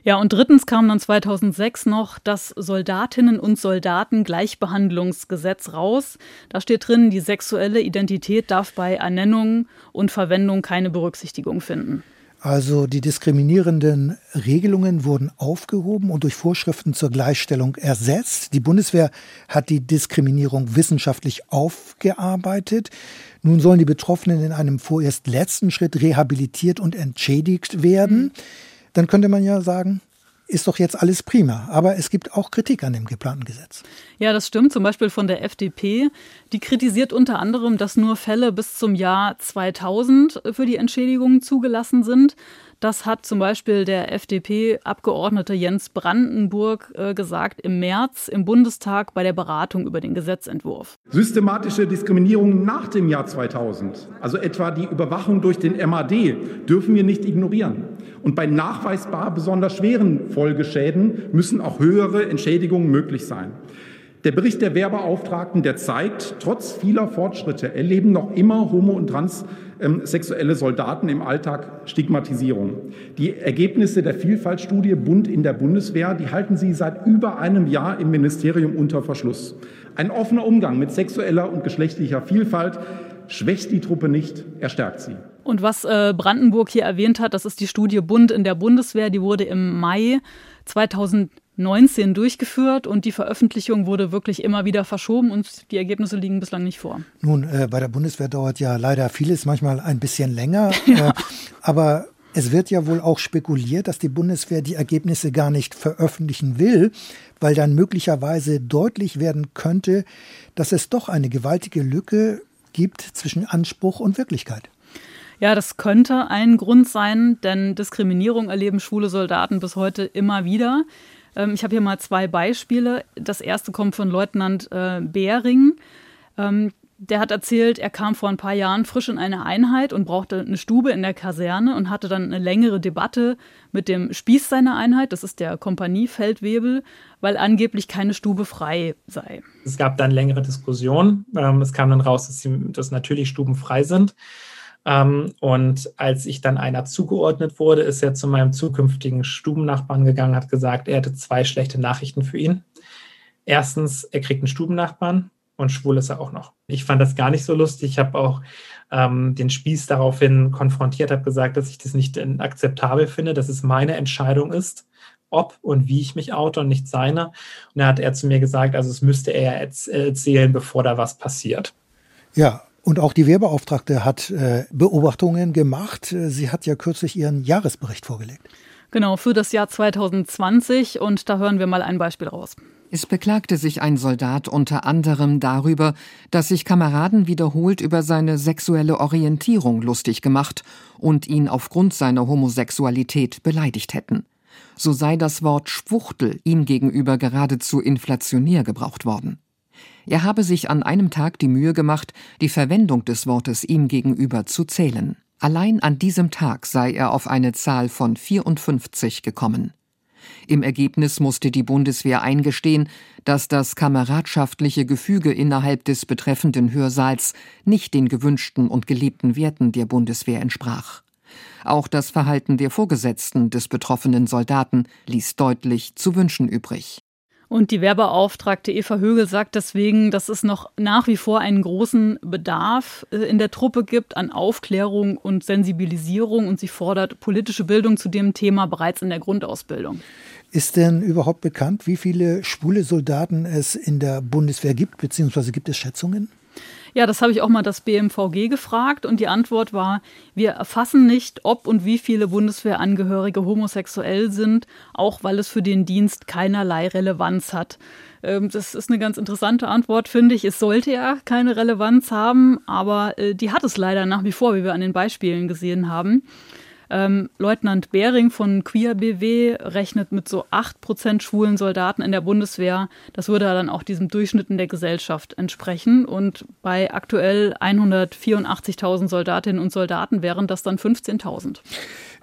ja, und drittens kam dann 2006 noch das Soldatinnen- und Soldaten-Gleichbehandlungsgesetz raus. Da steht drin, die sexuelle Identität darf bei Ernennung und Verwendung keine Berücksichtigung finden. Also die diskriminierenden Regelungen wurden aufgehoben und durch Vorschriften zur Gleichstellung ersetzt. Die Bundeswehr hat die Diskriminierung wissenschaftlich aufgearbeitet. Nun sollen die Betroffenen in einem vorerst letzten Schritt rehabilitiert und entschädigt werden. Mhm dann könnte man ja sagen, ist doch jetzt alles prima. Aber es gibt auch Kritik an dem geplanten Gesetz. Ja, das stimmt. Zum Beispiel von der FDP. Die kritisiert unter anderem, dass nur Fälle bis zum Jahr 2000 für die Entschädigungen zugelassen sind. Das hat zum Beispiel der FDP-Abgeordnete Jens Brandenburg äh, gesagt im März im Bundestag bei der Beratung über den Gesetzentwurf. Systematische Diskriminierung nach dem Jahr 2000, also etwa die Überwachung durch den MAD, dürfen wir nicht ignorieren. Und bei nachweisbar besonders schweren Folgeschäden müssen auch höhere Entschädigungen möglich sein. Der Bericht der Wehrbeauftragten, der zeigt, trotz vieler Fortschritte erleben noch immer homo- und transsexuelle Soldaten im Alltag Stigmatisierung. Die Ergebnisse der Vielfaltstudie Bund in der Bundeswehr, die halten Sie seit über einem Jahr im Ministerium unter Verschluss. Ein offener Umgang mit sexueller und geschlechtlicher Vielfalt schwächt die Truppe nicht, er stärkt sie. Und was äh, Brandenburg hier erwähnt hat, das ist die Studie Bund in der Bundeswehr, die wurde im Mai 2019 durchgeführt und die Veröffentlichung wurde wirklich immer wieder verschoben und die Ergebnisse liegen bislang nicht vor. Nun, äh, bei der Bundeswehr dauert ja leider vieles manchmal ein bisschen länger, ja. äh, aber es wird ja wohl auch spekuliert, dass die Bundeswehr die Ergebnisse gar nicht veröffentlichen will, weil dann möglicherweise deutlich werden könnte, dass es doch eine gewaltige Lücke gibt zwischen Anspruch und Wirklichkeit. Ja, das könnte ein Grund sein, denn Diskriminierung erleben schwule Soldaten bis heute immer wieder. Ähm, ich habe hier mal zwei Beispiele. Das erste kommt von Leutnant äh, Behring. Ähm, der hat erzählt, er kam vor ein paar Jahren frisch in eine Einheit und brauchte eine Stube in der Kaserne und hatte dann eine längere Debatte mit dem Spieß seiner Einheit, das ist der Kompaniefeldwebel, weil angeblich keine Stube frei sei. Es gab dann längere Diskussionen. Ähm, es kam dann raus, dass, sie, dass natürlich Stuben frei sind. Ähm, und als ich dann einer zugeordnet wurde, ist er zu meinem zukünftigen Stubennachbarn gegangen, hat gesagt, er hätte zwei schlechte Nachrichten für ihn. Erstens, er kriegt einen Stubennachbarn und schwul ist er auch noch. Ich fand das gar nicht so lustig. Ich habe auch ähm, den Spieß daraufhin konfrontiert, habe gesagt, dass ich das nicht akzeptabel finde, dass es meine Entscheidung ist, ob und wie ich mich oute und nicht seine. Und da hat er zu mir gesagt, also es müsste er erzählen, bevor da was passiert. Ja, und auch die Wehrbeauftragte hat äh, Beobachtungen gemacht. Sie hat ja kürzlich ihren Jahresbericht vorgelegt. Genau, für das Jahr 2020. Und da hören wir mal ein Beispiel raus. Es beklagte sich ein Soldat unter anderem darüber, dass sich Kameraden wiederholt über seine sexuelle Orientierung lustig gemacht und ihn aufgrund seiner Homosexualität beleidigt hätten. So sei das Wort Schwuchtel ihm gegenüber geradezu inflationär gebraucht worden. Er habe sich an einem Tag die Mühe gemacht, die Verwendung des Wortes ihm gegenüber zu zählen. Allein an diesem Tag sei er auf eine Zahl von 54 gekommen. Im Ergebnis musste die Bundeswehr eingestehen, dass das kameradschaftliche Gefüge innerhalb des betreffenden Hörsaals nicht den gewünschten und gelebten Werten der Bundeswehr entsprach. Auch das Verhalten der Vorgesetzten des betroffenen Soldaten ließ deutlich zu wünschen übrig. Und die Werbeauftragte Eva Högel sagt deswegen, dass es noch nach wie vor einen großen Bedarf äh, in der Truppe gibt an Aufklärung und Sensibilisierung und sie fordert politische Bildung zu dem Thema bereits in der Grundausbildung. Ist denn überhaupt bekannt, wie viele schwule Soldaten es in der Bundeswehr gibt, beziehungsweise gibt es Schätzungen? Ja, das habe ich auch mal das BMVG gefragt und die Antwort war, wir erfassen nicht, ob und wie viele Bundeswehrangehörige homosexuell sind, auch weil es für den Dienst keinerlei Relevanz hat. Ähm, das ist eine ganz interessante Antwort, finde ich. Es sollte ja keine Relevanz haben, aber äh, die hat es leider nach wie vor, wie wir an den Beispielen gesehen haben. Ähm, Leutnant Behring von Queer BW rechnet mit so 8% schwulen Soldaten in der Bundeswehr. Das würde dann auch diesem Durchschnitt in der Gesellschaft entsprechen. Und bei aktuell 184.000 Soldatinnen und Soldaten wären das dann 15.000.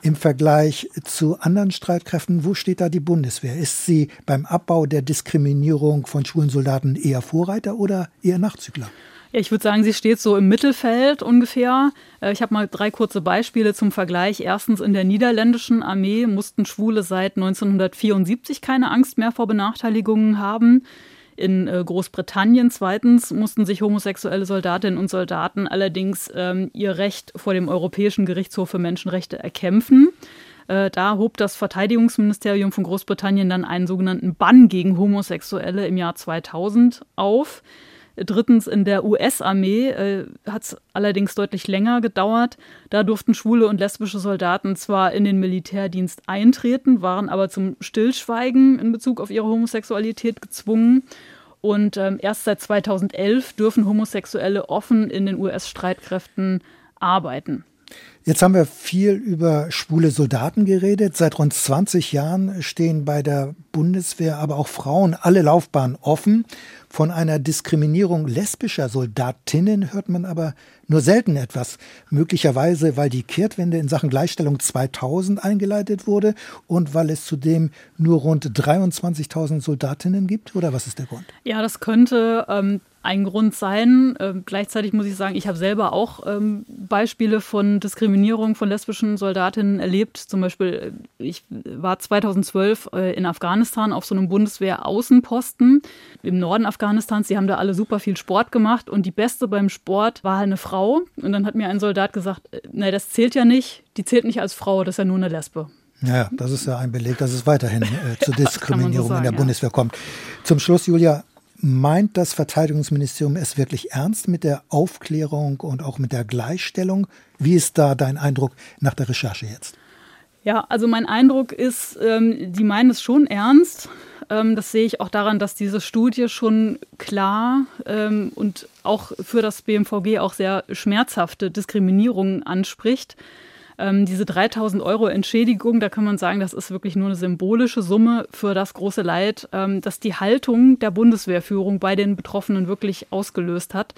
Im Vergleich zu anderen Streitkräften, wo steht da die Bundeswehr? Ist sie beim Abbau der Diskriminierung von schwulen Soldaten eher Vorreiter oder eher Nachzügler? Ja, ich würde sagen, sie steht so im Mittelfeld ungefähr. Äh, ich habe mal drei kurze Beispiele zum Vergleich. Erstens, in der niederländischen Armee mussten Schwule seit 1974 keine Angst mehr vor Benachteiligungen haben. In äh, Großbritannien zweitens mussten sich homosexuelle Soldatinnen und Soldaten allerdings ähm, ihr Recht vor dem Europäischen Gerichtshof für Menschenrechte erkämpfen. Äh, da hob das Verteidigungsministerium von Großbritannien dann einen sogenannten Bann gegen Homosexuelle im Jahr 2000 auf. Drittens, in der US-Armee äh, hat es allerdings deutlich länger gedauert. Da durften schwule und lesbische Soldaten zwar in den Militärdienst eintreten, waren aber zum Stillschweigen in Bezug auf ihre Homosexualität gezwungen. Und ähm, erst seit 2011 dürfen Homosexuelle offen in den US-Streitkräften arbeiten. Jetzt haben wir viel über schwule Soldaten geredet. Seit rund 20 Jahren stehen bei der Bundeswehr aber auch Frauen alle Laufbahnen offen. Von einer Diskriminierung lesbischer Soldatinnen hört man aber nur selten etwas. Möglicherweise, weil die Kehrtwende in Sachen Gleichstellung 2000 eingeleitet wurde und weil es zudem nur rund 23.000 Soldatinnen gibt? Oder was ist der Grund? Ja, das könnte ähm, ein Grund sein. Ähm, gleichzeitig muss ich sagen, ich habe selber auch ähm, Beispiele von Diskriminierung von lesbischen Soldatinnen erlebt. Zum Beispiel, äh, ich war 2012 äh, in Afghanistan auf so einem Bundeswehr-Außenposten im Norden Afghanistans. Die haben da alle super viel Sport gemacht und die Beste beim Sport war eine Frau. Und dann hat mir ein Soldat gesagt, äh, nein, das zählt ja nicht. Die zählt nicht als Frau, das ist ja nur eine Lesbe. Ja, das ist ja ein Beleg, dass es weiterhin äh, zur Diskriminierung so sagen, in der ja. Bundeswehr kommt. Zum Schluss, Julia, Meint das Verteidigungsministerium es wirklich ernst mit der Aufklärung und auch mit der Gleichstellung? Wie ist da dein Eindruck nach der Recherche jetzt? Ja, also mein Eindruck ist, ähm, die meinen es schon ernst. Ähm, das sehe ich auch daran, dass diese Studie schon klar ähm, und auch für das BMVG auch sehr schmerzhafte Diskriminierungen anspricht. Ähm, diese 3000 Euro Entschädigung, da kann man sagen, das ist wirklich nur eine symbolische Summe für das große Leid, ähm, das die Haltung der Bundeswehrführung bei den Betroffenen wirklich ausgelöst hat.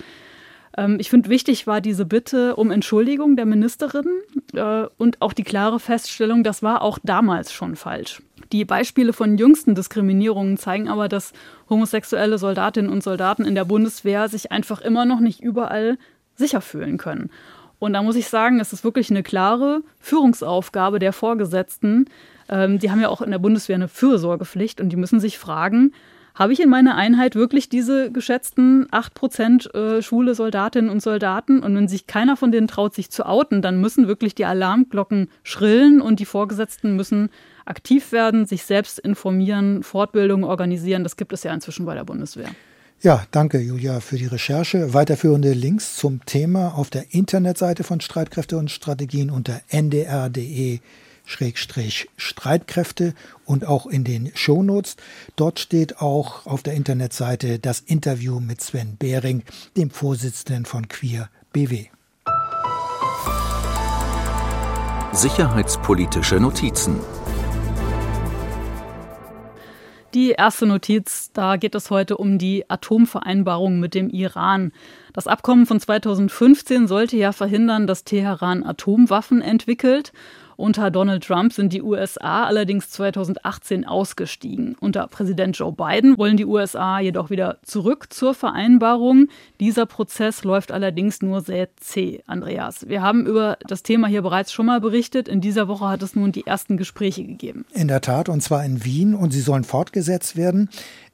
Ähm, ich finde, wichtig war diese Bitte um Entschuldigung der Ministerin äh, und auch die klare Feststellung, das war auch damals schon falsch. Die Beispiele von jüngsten Diskriminierungen zeigen aber, dass homosexuelle Soldatinnen und Soldaten in der Bundeswehr sich einfach immer noch nicht überall sicher fühlen können. Und da muss ich sagen, es ist wirklich eine klare Führungsaufgabe der Vorgesetzten. Ähm, die haben ja auch in der Bundeswehr eine Fürsorgepflicht und die müssen sich fragen, habe ich in meiner Einheit wirklich diese geschätzten 8% äh, schwule Soldatinnen und Soldaten? Und wenn sich keiner von denen traut, sich zu outen, dann müssen wirklich die Alarmglocken schrillen und die Vorgesetzten müssen aktiv werden, sich selbst informieren, Fortbildungen organisieren. Das gibt es ja inzwischen bei der Bundeswehr. Ja, danke Julia für die Recherche. Weiterführende Links zum Thema auf der Internetseite von Streitkräfte und Strategien unter ndr.de Streitkräfte und auch in den Shownotes. Dort steht auch auf der Internetseite das Interview mit Sven Behring, dem Vorsitzenden von Queer BW. Sicherheitspolitische Notizen Die erste Notiz, da geht es heute um die Atomvereinbarung mit dem Iran. Das Abkommen von 2015 sollte ja verhindern, dass Teheran Atomwaffen entwickelt. Unter Donald Trump sind die USA allerdings 2018 ausgestiegen. Unter Präsident Joe Biden wollen die USA jedoch wieder zurück zur Vereinbarung. Dieser Prozess läuft allerdings nur sehr zäh, Andreas. Wir haben über das Thema hier bereits schon mal berichtet. In dieser Woche hat es nun die ersten Gespräche gegeben. In der Tat, und zwar in Wien, und sie sollen fortgesetzt werden.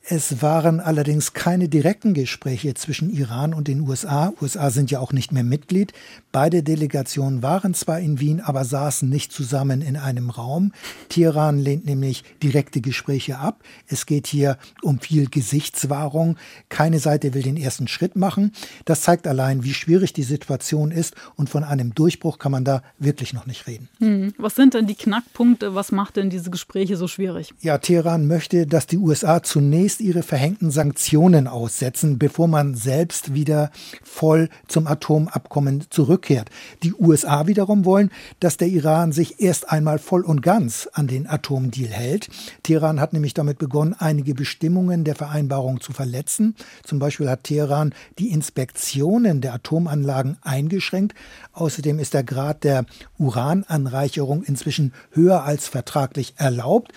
Es waren allerdings keine direkten Gespräche zwischen Iran und den USA. USA sind ja auch nicht mehr Mitglied. Beide Delegationen waren zwar in Wien, aber saßen nicht zusammen in einem Raum. Teheran lehnt nämlich direkte Gespräche ab. Es geht hier um viel Gesichtswahrung. Keine Seite will den ersten Schritt machen. Das zeigt allein, wie schwierig die Situation ist und von einem Durchbruch kann man da wirklich noch nicht reden. Hm. Was sind denn die Knackpunkte? Was macht denn diese Gespräche so schwierig? Ja, Teheran möchte, dass die USA zunächst zunächst ihre verhängten Sanktionen aussetzen, bevor man selbst wieder voll zum Atomabkommen zurückkehrt. Die USA wiederum wollen, dass der Iran sich erst einmal voll und ganz an den Atomdeal hält. Teheran hat nämlich damit begonnen, einige Bestimmungen der Vereinbarung zu verletzen. Zum Beispiel hat Teheran die Inspektionen der Atomanlagen eingeschränkt. Außerdem ist der Grad der Urananreicherung inzwischen höher als vertraglich erlaubt.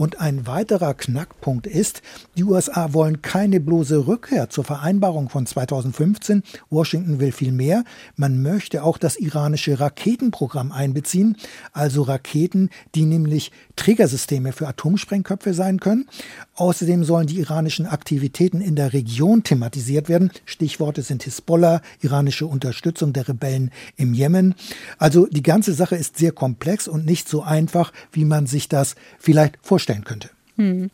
Und ein weiterer Knackpunkt ist, die USA wollen keine bloße Rückkehr zur Vereinbarung von 2015. Washington will viel mehr. Man möchte auch das iranische Raketenprogramm einbeziehen, also Raketen, die nämlich Trägersysteme für Atomsprengköpfe sein können. Außerdem sollen die iranischen Aktivitäten in der Region thematisiert werden. Stichworte sind Hisbollah, iranische Unterstützung der Rebellen im Jemen. Also die ganze Sache ist sehr komplex und nicht so einfach, wie man sich das vielleicht vorstellen könnte. Hm.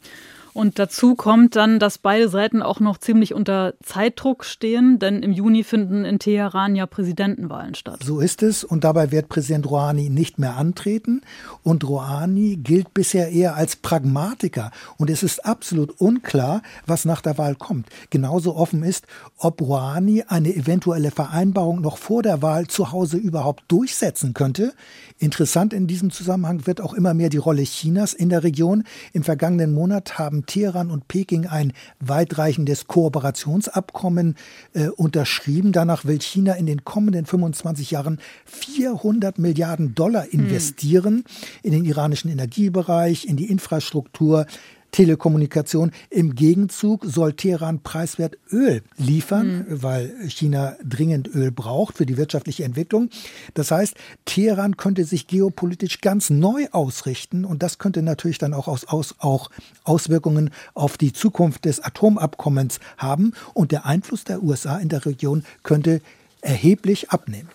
Und dazu kommt dann, dass beide Seiten auch noch ziemlich unter Zeitdruck stehen, denn im Juni finden in Teheran ja Präsidentenwahlen statt. So ist es und dabei wird Präsident Rouhani nicht mehr antreten und Rouhani gilt bisher eher als Pragmatiker und es ist absolut unklar, was nach der Wahl kommt. Genauso offen ist, ob Rouhani eine eventuelle Vereinbarung noch vor der Wahl zu Hause überhaupt durchsetzen könnte. Interessant in diesem Zusammenhang wird auch immer mehr die Rolle Chinas in der Region. Im vergangenen Monat haben Teheran und Peking ein weitreichendes Kooperationsabkommen äh, unterschrieben. Danach will China in den kommenden 25 Jahren 400 Milliarden Dollar hm. investieren mhm. in den iranischen Energiebereich, in die Infrastruktur, Telekommunikation. Im Gegenzug soll Teheran preiswert Öl liefern, mhm. weil China dringend Öl braucht für die wirtschaftliche Entwicklung. Das heißt, Teheran könnte sich geopolitisch ganz neu ausrichten und das könnte natürlich dann auch, aus, aus, auch Auswirkungen auf die Zukunft des Atomabkommens haben und der Einfluss der USA in der Region könnte erheblich abnehmen.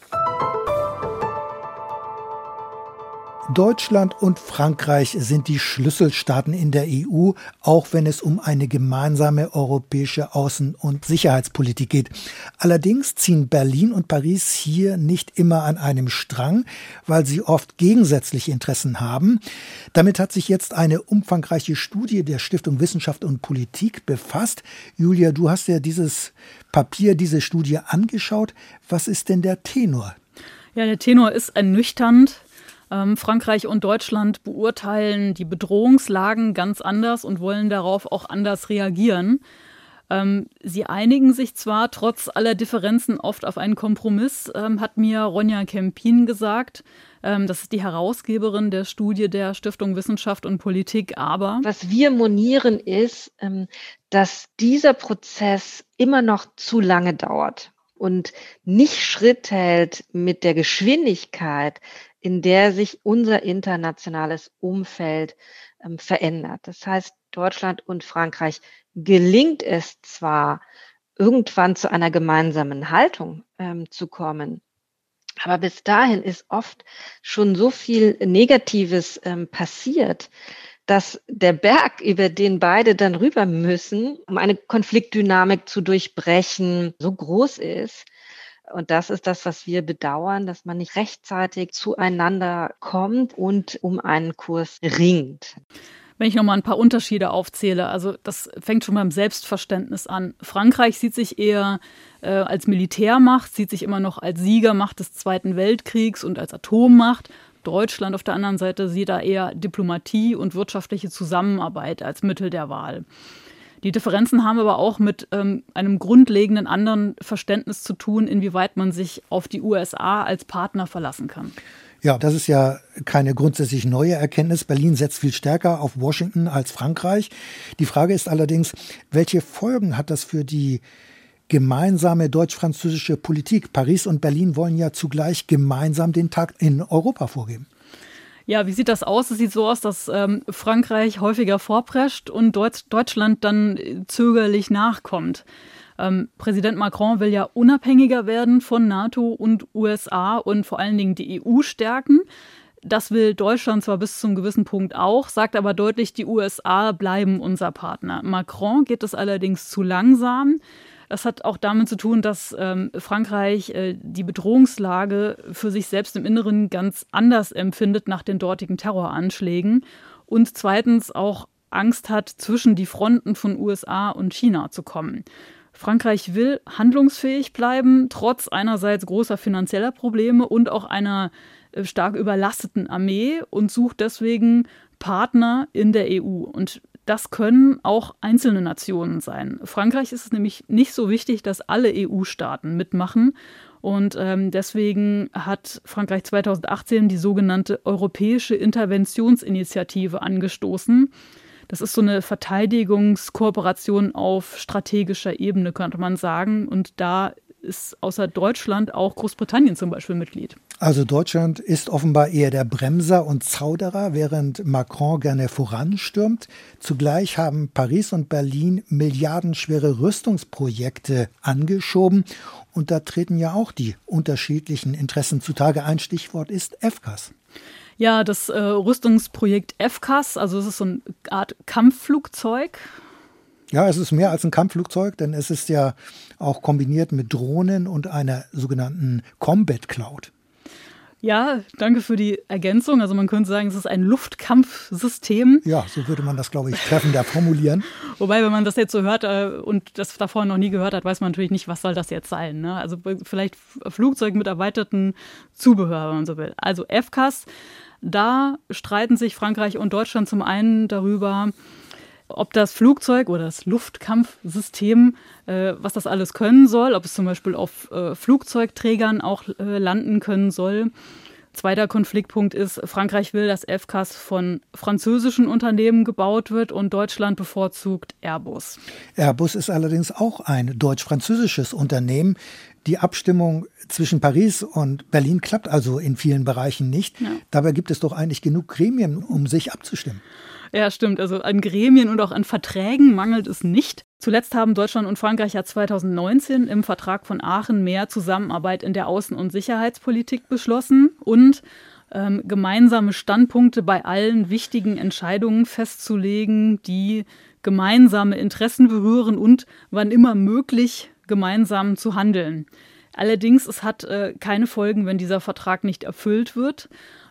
Deutschland und Frankreich sind die Schlüsselstaaten in der EU, auch wenn es um eine gemeinsame europäische Außen- und Sicherheitspolitik geht. Allerdings ziehen Berlin und Paris hier nicht immer an einem Strang, weil sie oft gegensätzliche Interessen haben. Damit hat sich jetzt eine umfangreiche Studie der Stiftung Wissenschaft und Politik befasst. Julia, du hast ja dieses Papier, diese Studie angeschaut. Was ist denn der Tenor? Ja, der Tenor ist ernüchternd. Ähm, Frankreich und Deutschland beurteilen die Bedrohungslagen ganz anders und wollen darauf auch anders reagieren. Ähm, sie einigen sich zwar trotz aller Differenzen oft auf einen Kompromiss, ähm, hat mir Ronja Kempin gesagt. Ähm, das ist die Herausgeberin der Studie der Stiftung Wissenschaft und Politik. Aber was wir monieren ist, ähm, dass dieser Prozess immer noch zu lange dauert und nicht Schritt hält mit der Geschwindigkeit, in der sich unser internationales Umfeld ähm, verändert. Das heißt, Deutschland und Frankreich gelingt es zwar, irgendwann zu einer gemeinsamen Haltung ähm, zu kommen, aber bis dahin ist oft schon so viel Negatives ähm, passiert, dass der Berg, über den beide dann rüber müssen, um eine Konfliktdynamik zu durchbrechen, so groß ist, und das ist das, was wir bedauern, dass man nicht rechtzeitig zueinander kommt und um einen Kurs ringt. Wenn ich nochmal ein paar Unterschiede aufzähle, also das fängt schon beim Selbstverständnis an. Frankreich sieht sich eher äh, als Militärmacht, sieht sich immer noch als Siegermacht des Zweiten Weltkriegs und als Atommacht. Deutschland auf der anderen Seite sieht da eher Diplomatie und wirtschaftliche Zusammenarbeit als Mittel der Wahl. Die Differenzen haben aber auch mit ähm, einem grundlegenden anderen Verständnis zu tun, inwieweit man sich auf die USA als Partner verlassen kann. Ja, das ist ja keine grundsätzlich neue Erkenntnis. Berlin setzt viel stärker auf Washington als Frankreich. Die Frage ist allerdings, welche Folgen hat das für die gemeinsame deutsch-französische Politik? Paris und Berlin wollen ja zugleich gemeinsam den Tag in Europa vorgeben. Ja, wie sieht das aus? Es sieht so aus, dass ähm, Frankreich häufiger vorprescht und Deutsch Deutschland dann zögerlich nachkommt. Ähm, Präsident Macron will ja unabhängiger werden von NATO und USA und vor allen Dingen die EU stärken. Das will Deutschland zwar bis zum gewissen Punkt auch, sagt aber deutlich, die USA bleiben unser Partner. Macron geht es allerdings zu langsam. Das hat auch damit zu tun, dass ähm, Frankreich äh, die Bedrohungslage für sich selbst im Inneren ganz anders empfindet nach den dortigen Terroranschlägen und zweitens auch Angst hat, zwischen die Fronten von USA und China zu kommen. Frankreich will handlungsfähig bleiben, trotz einerseits großer finanzieller Probleme und auch einer äh, stark überlasteten Armee und sucht deswegen Partner in der EU. Und das können auch einzelne Nationen sein. Frankreich ist es nämlich nicht so wichtig, dass alle EU-Staaten mitmachen. Und ähm, deswegen hat Frankreich 2018 die sogenannte Europäische Interventionsinitiative angestoßen. Das ist so eine Verteidigungskooperation auf strategischer Ebene, könnte man sagen. Und da ist außer Deutschland auch Großbritannien zum Beispiel Mitglied. Also Deutschland ist offenbar eher der Bremser und Zauderer, während Macron gerne voranstürmt. Zugleich haben Paris und Berlin milliardenschwere Rüstungsprojekte angeschoben. Und da treten ja auch die unterschiedlichen Interessen zutage. Ein Stichwort ist FCAS. Ja, das äh, Rüstungsprojekt FCAS, also es ist so eine Art Kampfflugzeug. Ja, es ist mehr als ein Kampfflugzeug, denn es ist ja auch kombiniert mit Drohnen und einer sogenannten Combat Cloud. Ja, danke für die Ergänzung. Also man könnte sagen, es ist ein Luftkampfsystem. Ja, so würde man das, glaube ich, treffender formulieren. Wobei, wenn man das jetzt so hört äh, und das davor noch nie gehört hat, weiß man natürlich nicht, was soll das jetzt sein. Ne? Also vielleicht Flugzeug mit erweiterten Zubehör, wenn man so will. Also FCAS, da streiten sich Frankreich und Deutschland zum einen darüber, ob das Flugzeug oder das Luftkampfsystem, äh, was das alles können soll, ob es zum Beispiel auf äh, Flugzeugträgern auch äh, landen können soll. Zweiter Konfliktpunkt ist, Frankreich will, dass FCAS von französischen Unternehmen gebaut wird und Deutschland bevorzugt Airbus. Airbus ist allerdings auch ein deutsch-französisches Unternehmen. Die Abstimmung zwischen Paris und Berlin klappt also in vielen Bereichen nicht. Ja. Dabei gibt es doch eigentlich genug Gremien, um sich abzustimmen. Ja, stimmt. Also an Gremien und auch an Verträgen mangelt es nicht. Zuletzt haben Deutschland und Frankreich ja 2019 im Vertrag von Aachen mehr Zusammenarbeit in der Außen- und Sicherheitspolitik beschlossen und ähm, gemeinsame Standpunkte bei allen wichtigen Entscheidungen festzulegen, die gemeinsame Interessen berühren und wann immer möglich gemeinsam zu handeln. Allerdings, es hat äh, keine Folgen, wenn dieser Vertrag nicht erfüllt wird.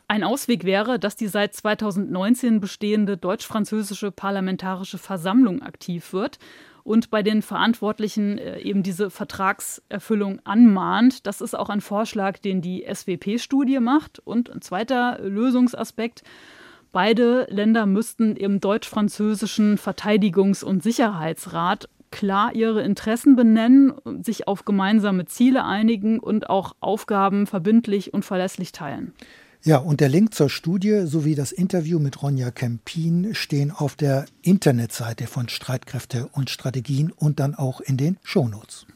Ein Ausweg wäre, dass die seit 2019 bestehende deutsch-französische Parlamentarische Versammlung aktiv wird und bei den Verantwortlichen äh, eben diese Vertragserfüllung anmahnt. Das ist auch ein Vorschlag, den die SWP-Studie macht. Und ein zweiter Lösungsaspekt. Beide Länder müssten im deutsch-französischen Verteidigungs- und Sicherheitsrat klar ihre Interessen benennen, sich auf gemeinsame Ziele einigen und auch Aufgaben verbindlich und verlässlich teilen. Ja, und der Link zur Studie sowie das Interview mit Ronja Kempin stehen auf der Internetseite von Streitkräfte und Strategien und dann auch in den Shownotes.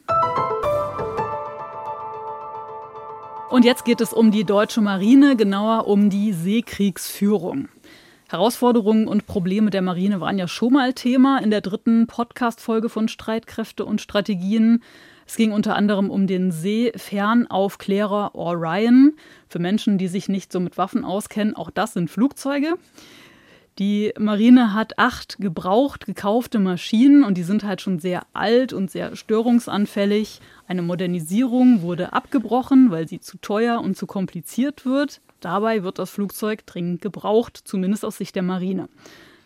Und jetzt geht es um die deutsche Marine, genauer um die Seekriegsführung. Herausforderungen und Probleme der Marine waren ja schon mal Thema in der dritten Podcast-Folge von Streitkräfte und Strategien. Es ging unter anderem um den Seefernaufklärer Orion. Für Menschen, die sich nicht so mit Waffen auskennen, auch das sind Flugzeuge. Die Marine hat acht gebraucht gekaufte Maschinen und die sind halt schon sehr alt und sehr störungsanfällig. Eine Modernisierung wurde abgebrochen, weil sie zu teuer und zu kompliziert wird. Dabei wird das Flugzeug dringend gebraucht, zumindest aus Sicht der Marine.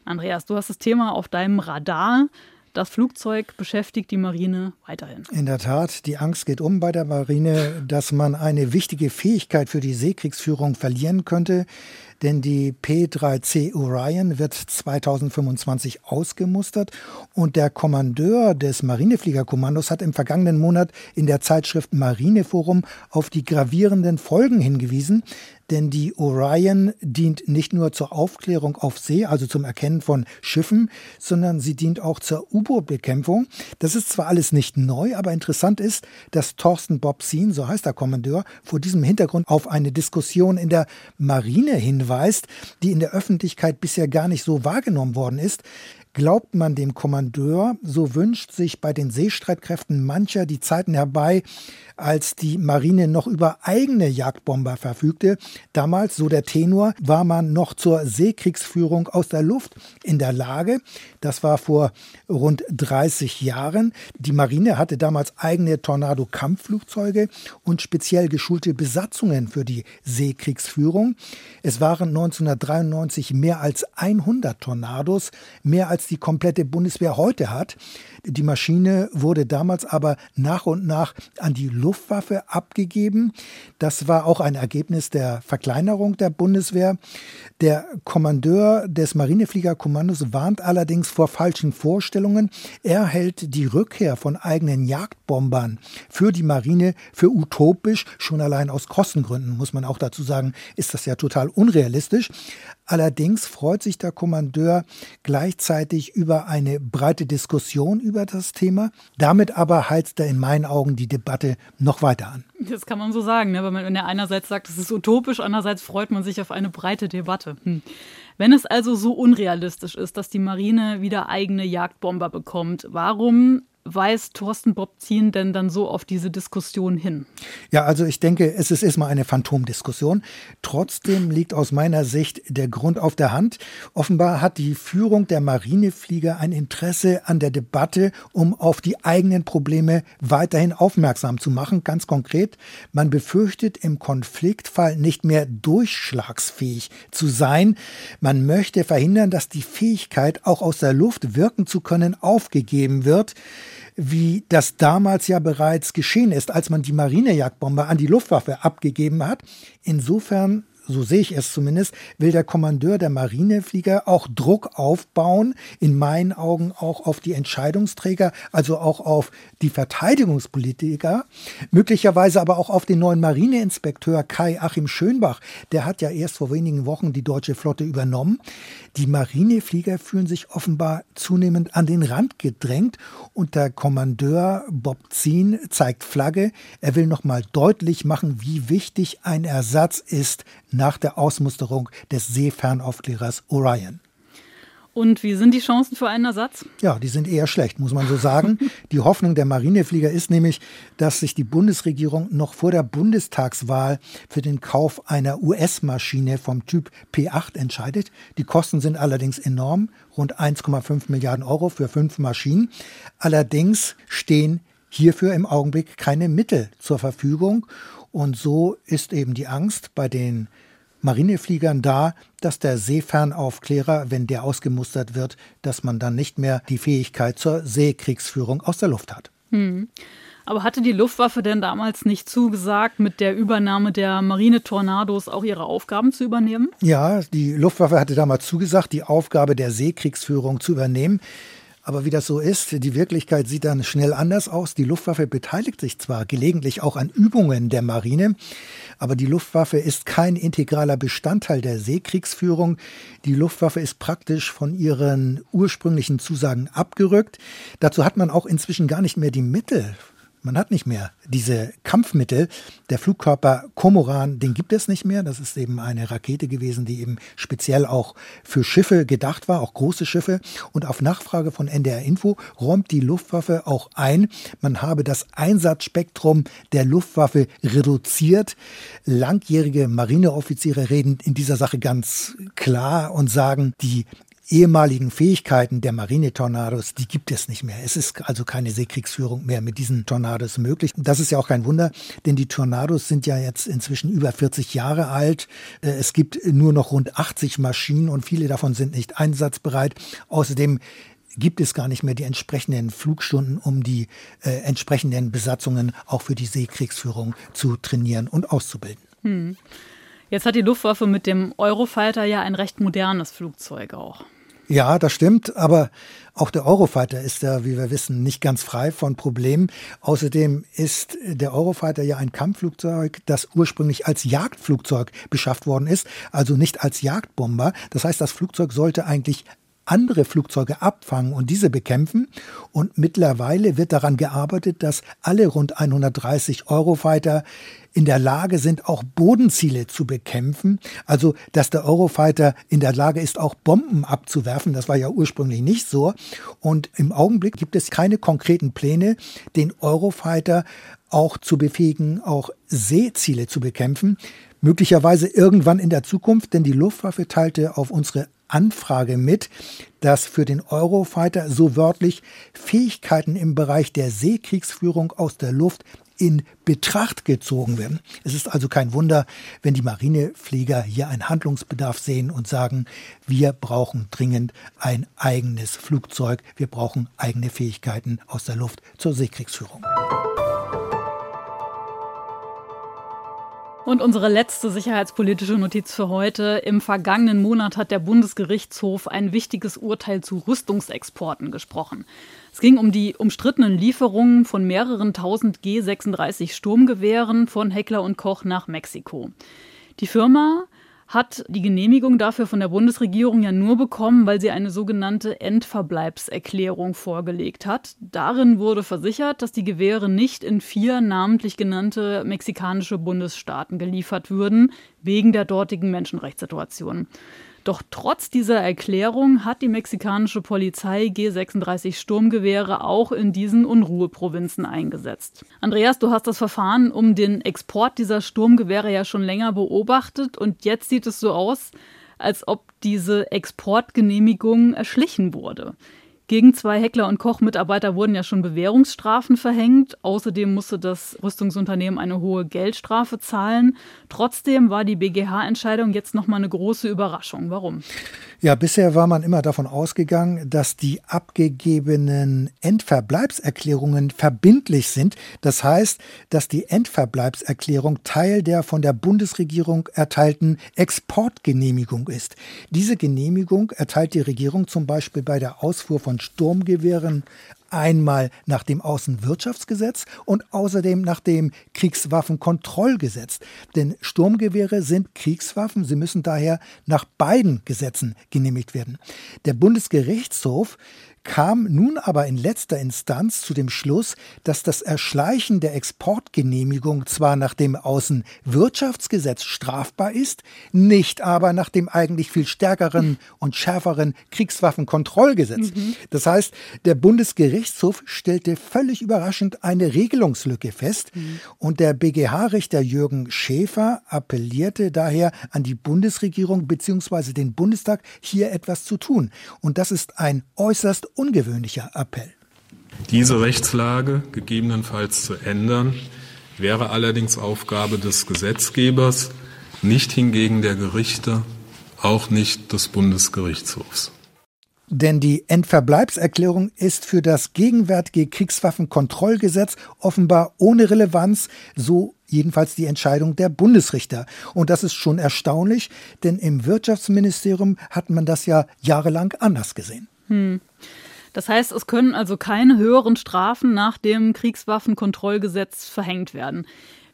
Andreas, du hast das Thema auf deinem Radar. Das Flugzeug beschäftigt die Marine weiterhin. In der Tat, die Angst geht um bei der Marine, dass man eine wichtige Fähigkeit für die Seekriegsführung verlieren könnte denn die P3C Orion wird 2025 ausgemustert und der Kommandeur des Marinefliegerkommandos hat im vergangenen Monat in der Zeitschrift Marineforum auf die gravierenden Folgen hingewiesen, denn die Orion dient nicht nur zur Aufklärung auf See, also zum Erkennen von Schiffen, sondern sie dient auch zur U-Boot-Bekämpfung. Das ist zwar alles nicht neu, aber interessant ist, dass Thorsten Bobsin, so heißt der Kommandeur, vor diesem Hintergrund auf eine Diskussion in der Marine hinweist beweist, die in der Öffentlichkeit bisher gar nicht so wahrgenommen worden ist. Glaubt man dem Kommandeur, so wünscht sich bei den Seestreitkräften mancher die Zeiten herbei, als die Marine noch über eigene Jagdbomber verfügte. Damals, so der Tenor, war man noch zur Seekriegsführung aus der Luft in der Lage. Das war vor rund 30 Jahren. Die Marine hatte damals eigene Tornado-Kampfflugzeuge und speziell geschulte Besatzungen für die Seekriegsführung. Es waren 1993 mehr als 100 Tornados, mehr als die komplette Bundeswehr heute hat. Die Maschine wurde damals aber nach und nach an die Luftwaffe abgegeben. Das war auch ein Ergebnis der Verkleinerung der Bundeswehr. Der Kommandeur des Marinefliegerkommandos warnt allerdings vor falschen Vorstellungen. Er hält die Rückkehr von eigenen Jagdbombern für die Marine für utopisch. Schon allein aus Kostengründen muss man auch dazu sagen, ist das ja total unrealistisch. Allerdings freut sich der Kommandeur gleichzeitig über eine breite Diskussion über das Thema. Damit aber heizt er in meinen Augen die Debatte noch weiter an. Das kann man so sagen, ne? wenn er einerseits sagt, es ist utopisch, andererseits freut man sich auf eine breite Debatte. Hm. Wenn es also so unrealistisch ist, dass die Marine wieder eigene Jagdbomber bekommt, warum weist Thorsten Bobzien denn dann so auf diese Diskussion hin? Ja, also ich denke, es ist erstmal eine Phantomdiskussion. Trotzdem liegt aus meiner Sicht der Grund auf der Hand. Offenbar hat die Führung der Marineflieger ein Interesse an der Debatte, um auf die eigenen Probleme weiterhin aufmerksam zu machen. Ganz konkret, man befürchtet im Konfliktfall nicht mehr durchschlagsfähig zu sein. Man möchte verhindern, dass die Fähigkeit, auch aus der Luft wirken zu können, aufgegeben wird wie das damals ja bereits geschehen ist, als man die Marinejagdbombe an die Luftwaffe abgegeben hat. Insofern so sehe ich es zumindest, will der Kommandeur der Marineflieger auch Druck aufbauen, in meinen Augen auch auf die Entscheidungsträger, also auch auf die Verteidigungspolitiker, möglicherweise aber auch auf den neuen Marineinspekteur Kai Achim Schönbach. Der hat ja erst vor wenigen Wochen die deutsche Flotte übernommen. Die Marineflieger fühlen sich offenbar zunehmend an den Rand gedrängt und der Kommandeur Bob Zien zeigt Flagge. Er will nochmal deutlich machen, wie wichtig ein Ersatz ist nach der Ausmusterung des Seefernaufklärers Orion. Und wie sind die Chancen für einen Ersatz? Ja, die sind eher schlecht, muss man so sagen. die Hoffnung der Marineflieger ist nämlich, dass sich die Bundesregierung noch vor der Bundestagswahl für den Kauf einer US-Maschine vom Typ P8 entscheidet. Die Kosten sind allerdings enorm, rund 1,5 Milliarden Euro für fünf Maschinen. Allerdings stehen hierfür im Augenblick keine Mittel zur Verfügung. Und so ist eben die Angst bei den Marinefliegern da, dass der Seefernaufklärer, wenn der ausgemustert wird, dass man dann nicht mehr die Fähigkeit zur Seekriegsführung aus der Luft hat. Hm. Aber hatte die Luftwaffe denn damals nicht zugesagt, mit der Übernahme der Marine-Tornados auch ihre Aufgaben zu übernehmen? Ja, die Luftwaffe hatte damals zugesagt, die Aufgabe der Seekriegsführung zu übernehmen. Aber wie das so ist, die Wirklichkeit sieht dann schnell anders aus. Die Luftwaffe beteiligt sich zwar gelegentlich auch an Übungen der Marine, aber die Luftwaffe ist kein integraler Bestandteil der Seekriegsführung. Die Luftwaffe ist praktisch von ihren ursprünglichen Zusagen abgerückt. Dazu hat man auch inzwischen gar nicht mehr die Mittel man hat nicht mehr diese Kampfmittel. Der Flugkörper Komoran, den gibt es nicht mehr. Das ist eben eine Rakete gewesen, die eben speziell auch für Schiffe gedacht war, auch große Schiffe. Und auf Nachfrage von NDR Info räumt die Luftwaffe auch ein, man habe das Einsatzspektrum der Luftwaffe reduziert. Langjährige Marineoffiziere reden in dieser Sache ganz klar und sagen, die ehemaligen Fähigkeiten der Marine-Tornados, die gibt es nicht mehr. Es ist also keine Seekriegsführung mehr mit diesen Tornados möglich. Das ist ja auch kein Wunder, denn die Tornados sind ja jetzt inzwischen über 40 Jahre alt. Äh, es gibt nur noch rund 80 Maschinen und viele davon sind nicht einsatzbereit. Außerdem gibt es gar nicht mehr die entsprechenden Flugstunden, um die äh, entsprechenden Besatzungen auch für die Seekriegsführung zu trainieren und auszubilden. Hm. Jetzt hat die Luftwaffe mit dem Eurofighter ja ein recht modernes Flugzeug auch. Ja, das stimmt, aber auch der Eurofighter ist ja, wie wir wissen, nicht ganz frei von Problemen. Außerdem ist der Eurofighter ja ein Kampfflugzeug, das ursprünglich als Jagdflugzeug beschafft worden ist, also nicht als Jagdbomber. Das heißt, das Flugzeug sollte eigentlich andere Flugzeuge abfangen und diese bekämpfen. Und mittlerweile wird daran gearbeitet, dass alle rund 130 Eurofighter in der Lage sind, auch Bodenziele zu bekämpfen. Also, dass der Eurofighter in der Lage ist, auch Bomben abzuwerfen. Das war ja ursprünglich nicht so. Und im Augenblick gibt es keine konkreten Pläne, den Eurofighter auch zu befähigen, auch Seeziele zu bekämpfen. Möglicherweise irgendwann in der Zukunft, denn die Luftwaffe teilte auf unsere Anfrage mit, dass für den Eurofighter so wörtlich Fähigkeiten im Bereich der Seekriegsführung aus der Luft in Betracht gezogen werden. Es ist also kein Wunder, wenn die Marineflieger hier einen Handlungsbedarf sehen und sagen, wir brauchen dringend ein eigenes Flugzeug, wir brauchen eigene Fähigkeiten aus der Luft zur Seekriegsführung. Und unsere letzte sicherheitspolitische Notiz für heute. Im vergangenen Monat hat der Bundesgerichtshof ein wichtiges Urteil zu Rüstungsexporten gesprochen. Es ging um die umstrittenen Lieferungen von mehreren tausend G36 Sturmgewehren von Heckler und Koch nach Mexiko. Die Firma hat die Genehmigung dafür von der Bundesregierung ja nur bekommen, weil sie eine sogenannte Endverbleibserklärung vorgelegt hat. Darin wurde versichert, dass die Gewehre nicht in vier namentlich genannte mexikanische Bundesstaaten geliefert würden, wegen der dortigen Menschenrechtssituation. Doch trotz dieser Erklärung hat die mexikanische Polizei G36 Sturmgewehre auch in diesen Unruheprovinzen eingesetzt. Andreas, du hast das Verfahren um den Export dieser Sturmgewehre ja schon länger beobachtet und jetzt sieht es so aus, als ob diese Exportgenehmigung erschlichen wurde. Gegen zwei Heckler- und Koch-Mitarbeiter wurden ja schon Bewährungsstrafen verhängt. Außerdem musste das Rüstungsunternehmen eine hohe Geldstrafe zahlen. Trotzdem war die BGH-Entscheidung jetzt nochmal eine große Überraschung. Warum? Ja, bisher war man immer davon ausgegangen, dass die abgegebenen Endverbleibserklärungen verbindlich sind. Das heißt, dass die Endverbleibserklärung Teil der von der Bundesregierung erteilten Exportgenehmigung ist. Diese Genehmigung erteilt die Regierung zum Beispiel bei der Ausfuhr von Sturmgewehren einmal nach dem Außenwirtschaftsgesetz und außerdem nach dem Kriegswaffenkontrollgesetz. Denn Sturmgewehre sind Kriegswaffen, sie müssen daher nach beiden Gesetzen genehmigt werden. Der Bundesgerichtshof kam nun aber in letzter Instanz zu dem Schluss, dass das Erschleichen der Exportgenehmigung zwar nach dem Außenwirtschaftsgesetz strafbar ist, nicht aber nach dem eigentlich viel stärkeren und schärferen Kriegswaffenkontrollgesetz. Mhm. Das heißt, der Bundesgerichtshof stellte völlig überraschend eine Regelungslücke fest mhm. und der BGH-Richter Jürgen Schäfer appellierte daher an die Bundesregierung bzw. den Bundestag, hier etwas zu tun. Und das ist ein äußerst ungewöhnlicher Appell. Diese Rechtslage gegebenenfalls zu ändern, wäre allerdings Aufgabe des Gesetzgebers, nicht hingegen der Gerichte, auch nicht des Bundesgerichtshofs. Denn die Endverbleibserklärung ist für das gegenwärtige Kriegswaffenkontrollgesetz offenbar ohne Relevanz, so jedenfalls die Entscheidung der Bundesrichter. Und das ist schon erstaunlich, denn im Wirtschaftsministerium hat man das ja jahrelang anders gesehen. Hm. Das heißt, es können also keine höheren Strafen nach dem Kriegswaffenkontrollgesetz verhängt werden.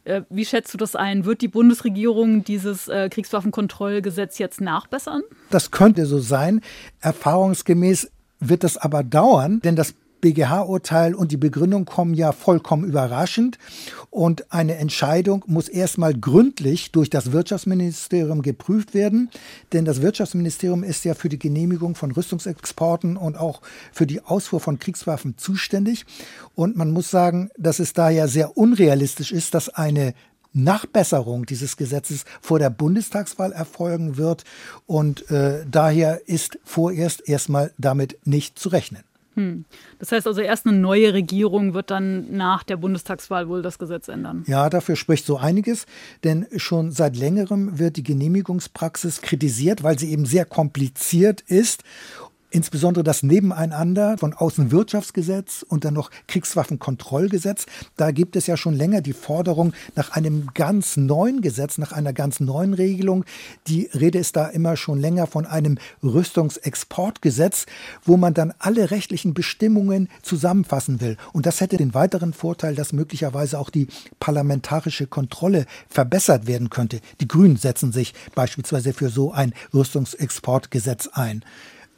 Äh, wie schätzt du das ein? Wird die Bundesregierung dieses äh, Kriegswaffenkontrollgesetz jetzt nachbessern? Das könnte so sein. Erfahrungsgemäß wird das aber dauern, denn das BGH-Urteil und die Begründung kommen ja vollkommen überraschend. Und eine Entscheidung muss erstmal gründlich durch das Wirtschaftsministerium geprüft werden. Denn das Wirtschaftsministerium ist ja für die Genehmigung von Rüstungsexporten und auch für die Ausfuhr von Kriegswaffen zuständig. Und man muss sagen, dass es daher sehr unrealistisch ist, dass eine Nachbesserung dieses Gesetzes vor der Bundestagswahl erfolgen wird. Und äh, daher ist vorerst erstmal damit nicht zu rechnen. Hm. Das heißt also, erst eine neue Regierung wird dann nach der Bundestagswahl wohl das Gesetz ändern. Ja, dafür spricht so einiges, denn schon seit längerem wird die Genehmigungspraxis kritisiert, weil sie eben sehr kompliziert ist insbesondere das Nebeneinander von Außenwirtschaftsgesetz und dann noch Kriegswaffenkontrollgesetz. Da gibt es ja schon länger die Forderung nach einem ganz neuen Gesetz, nach einer ganz neuen Regelung. Die Rede ist da immer schon länger von einem Rüstungsexportgesetz, wo man dann alle rechtlichen Bestimmungen zusammenfassen will. Und das hätte den weiteren Vorteil, dass möglicherweise auch die parlamentarische Kontrolle verbessert werden könnte. Die Grünen setzen sich beispielsweise für so ein Rüstungsexportgesetz ein.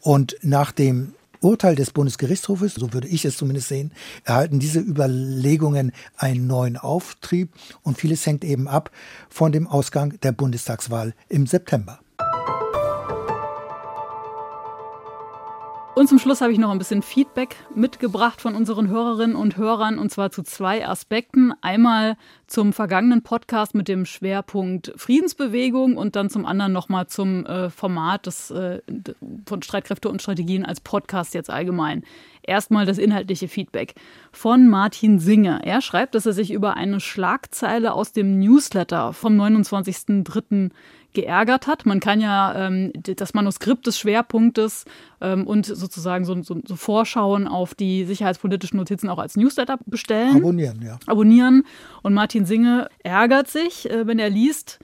Und nach dem Urteil des Bundesgerichtshofes, so würde ich es zumindest sehen, erhalten diese Überlegungen einen neuen Auftrieb und vieles hängt eben ab von dem Ausgang der Bundestagswahl im September. Und zum Schluss habe ich noch ein bisschen Feedback mitgebracht von unseren Hörerinnen und Hörern und zwar zu zwei Aspekten. Einmal zum vergangenen Podcast mit dem Schwerpunkt Friedensbewegung und dann zum anderen nochmal zum äh, Format des, äh, von Streitkräfte und Strategien als Podcast jetzt allgemein. Erstmal das inhaltliche Feedback von Martin Singer. Er schreibt, dass er sich über eine Schlagzeile aus dem Newsletter vom 29.03 geärgert hat. Man kann ja ähm, das Manuskript des Schwerpunktes ähm, und sozusagen so, so, so, Vorschauen auf die sicherheitspolitischen Notizen auch als Newsletter bestellen. Abonnieren, ja. Abonnieren. Und Martin Singe ärgert sich, äh, wenn er liest,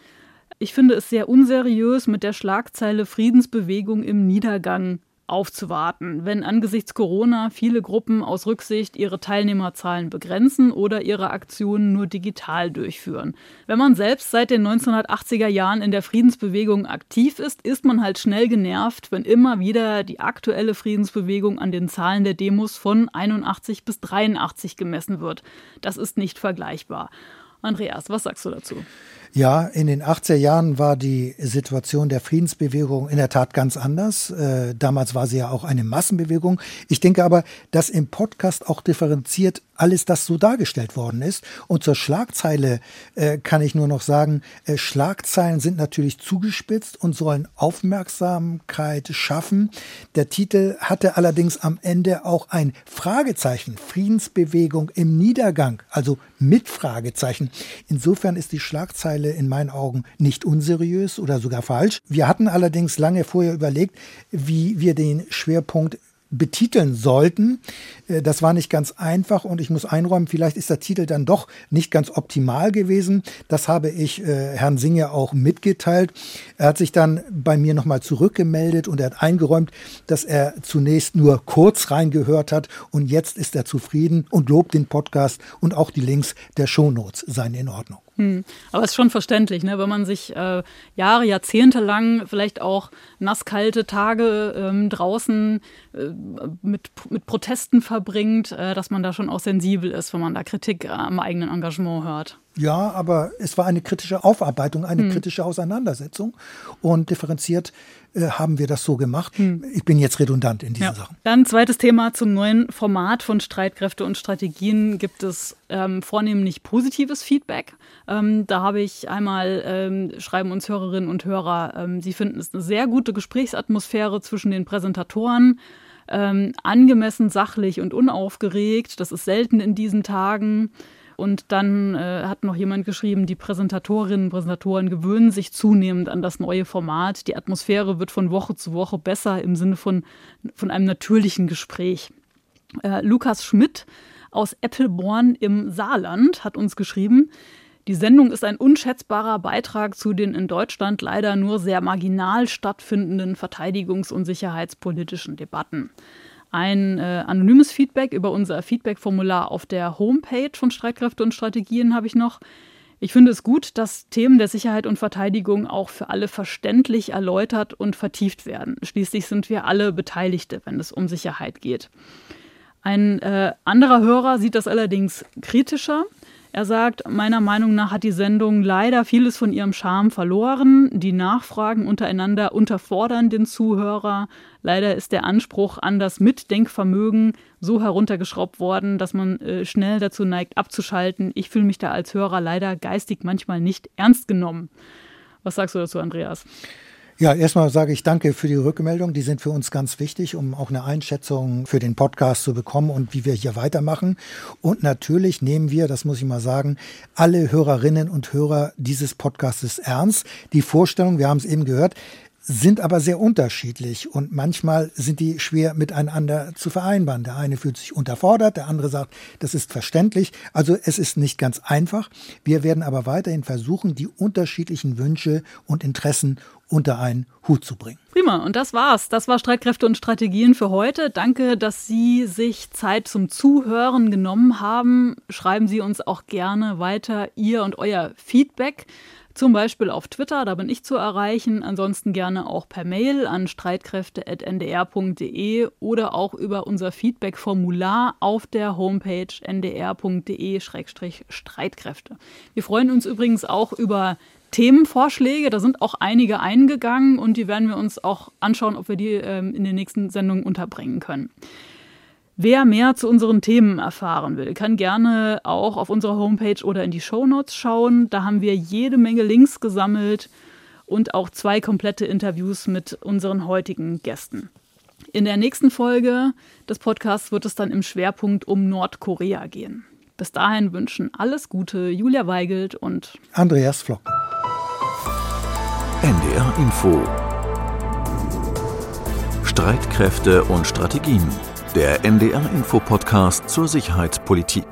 ich finde es sehr unseriös mit der Schlagzeile Friedensbewegung im Niedergang aufzuwarten, wenn angesichts Corona viele Gruppen aus Rücksicht ihre Teilnehmerzahlen begrenzen oder ihre Aktionen nur digital durchführen. Wenn man selbst seit den 1980er Jahren in der Friedensbewegung aktiv ist, ist man halt schnell genervt, wenn immer wieder die aktuelle Friedensbewegung an den Zahlen der Demos von 81 bis 83 gemessen wird. Das ist nicht vergleichbar. Andreas, was sagst du dazu? Ja, in den 80er Jahren war die Situation der Friedensbewegung in der Tat ganz anders. Äh, damals war sie ja auch eine Massenbewegung. Ich denke aber, dass im Podcast auch differenziert alles das so dargestellt worden ist. Und zur Schlagzeile äh, kann ich nur noch sagen, äh, Schlagzeilen sind natürlich zugespitzt und sollen Aufmerksamkeit schaffen. Der Titel hatte allerdings am Ende auch ein Fragezeichen, Friedensbewegung im Niedergang, also mit Fragezeichen. Insofern ist die Schlagzeile Fälle in meinen Augen nicht unseriös oder sogar falsch. Wir hatten allerdings lange vorher überlegt, wie wir den Schwerpunkt betiteln sollten. Äh, das war nicht ganz einfach und ich muss einräumen, vielleicht ist der Titel dann doch nicht ganz optimal gewesen. Das habe ich äh, Herrn Singer auch mitgeteilt. Er hat sich dann bei mir nochmal zurückgemeldet und er hat eingeräumt, dass er zunächst nur kurz reingehört hat und jetzt ist er zufrieden und lobt den Podcast und auch die Links der Shownotes seien in Ordnung. Hm. Aber es ist schon verständlich, ne? wenn man sich äh, Jahre, Jahrzehnte lang vielleicht auch nasskalte Tage ähm, draußen äh, mit, mit Protesten verbringt, äh, dass man da schon auch sensibel ist, wenn man da Kritik am eigenen Engagement hört. Ja, aber es war eine kritische Aufarbeitung, eine hm. kritische Auseinandersetzung und differenziert äh, haben wir das so gemacht. Hm. Ich bin jetzt redundant in diesen ja. Sachen. Dann zweites Thema zum neuen Format von Streitkräfte und Strategien gibt es ähm, vornehmlich positives Feedback. Ähm, da habe ich einmal, ähm, schreiben uns Hörerinnen und Hörer, ähm, sie finden es eine sehr gute Gesprächsatmosphäre zwischen den Präsentatoren. Ähm, angemessen, sachlich und unaufgeregt. Das ist selten in diesen Tagen. Und dann äh, hat noch jemand geschrieben, die Präsentatorinnen und Präsentatoren gewöhnen sich zunehmend an das neue Format. Die Atmosphäre wird von Woche zu Woche besser im Sinne von, von einem natürlichen Gespräch. Äh, Lukas Schmidt aus Eppelborn im Saarland hat uns geschrieben, die Sendung ist ein unschätzbarer Beitrag zu den in Deutschland leider nur sehr marginal stattfindenden verteidigungs- und sicherheitspolitischen Debatten ein äh, anonymes Feedback über unser Feedback-Formular auf der Homepage von Streitkräfte und Strategien habe ich noch. Ich finde es gut, dass Themen der Sicherheit und Verteidigung auch für alle verständlich erläutert und vertieft werden. Schließlich sind wir alle Beteiligte, wenn es um Sicherheit geht. Ein äh, anderer Hörer sieht das allerdings kritischer. Er sagt, meiner Meinung nach hat die Sendung leider vieles von ihrem Charme verloren. Die Nachfragen untereinander unterfordern den Zuhörer. Leider ist der Anspruch an das Mitdenkvermögen so heruntergeschraubt worden, dass man äh, schnell dazu neigt, abzuschalten. Ich fühle mich da als Hörer leider geistig manchmal nicht ernst genommen. Was sagst du dazu, Andreas? Ja, erstmal sage ich danke für die Rückmeldung. Die sind für uns ganz wichtig, um auch eine Einschätzung für den Podcast zu bekommen und wie wir hier weitermachen. Und natürlich nehmen wir, das muss ich mal sagen, alle Hörerinnen und Hörer dieses Podcastes ernst. Die Vorstellung, wir haben es eben gehört, sind aber sehr unterschiedlich und manchmal sind die schwer miteinander zu vereinbaren. Der eine fühlt sich unterfordert, der andere sagt, das ist verständlich. Also es ist nicht ganz einfach. Wir werden aber weiterhin versuchen, die unterschiedlichen Wünsche und Interessen unter einen Hut zu bringen. Prima, und das war's. Das war Streitkräfte und Strategien für heute. Danke, dass Sie sich Zeit zum Zuhören genommen haben. Schreiben Sie uns auch gerne weiter Ihr und euer Feedback Zum Beispiel auf Twitter, da bin ich zu erreichen. Ansonsten gerne auch per Mail an streitkräfte.ndr.de oder auch über unser Feedback-Formular auf der Homepage ndr.de-streitkräfte. Wir freuen uns übrigens auch über Themenvorschläge. Da sind auch einige eingegangen und die werden wir uns auch anschauen, ob wir die ähm, in den nächsten Sendungen unterbringen können. Wer mehr zu unseren Themen erfahren will, kann gerne auch auf unserer Homepage oder in die Shownotes schauen. Da haben wir jede Menge Links gesammelt und auch zwei komplette Interviews mit unseren heutigen Gästen. In der nächsten Folge des Podcasts wird es dann im Schwerpunkt um Nordkorea gehen. Bis dahin wünschen alles Gute Julia Weigelt und Andreas Flock. NDR Info Streitkräfte und Strategien der NDR Info Podcast zur Sicherheitspolitik.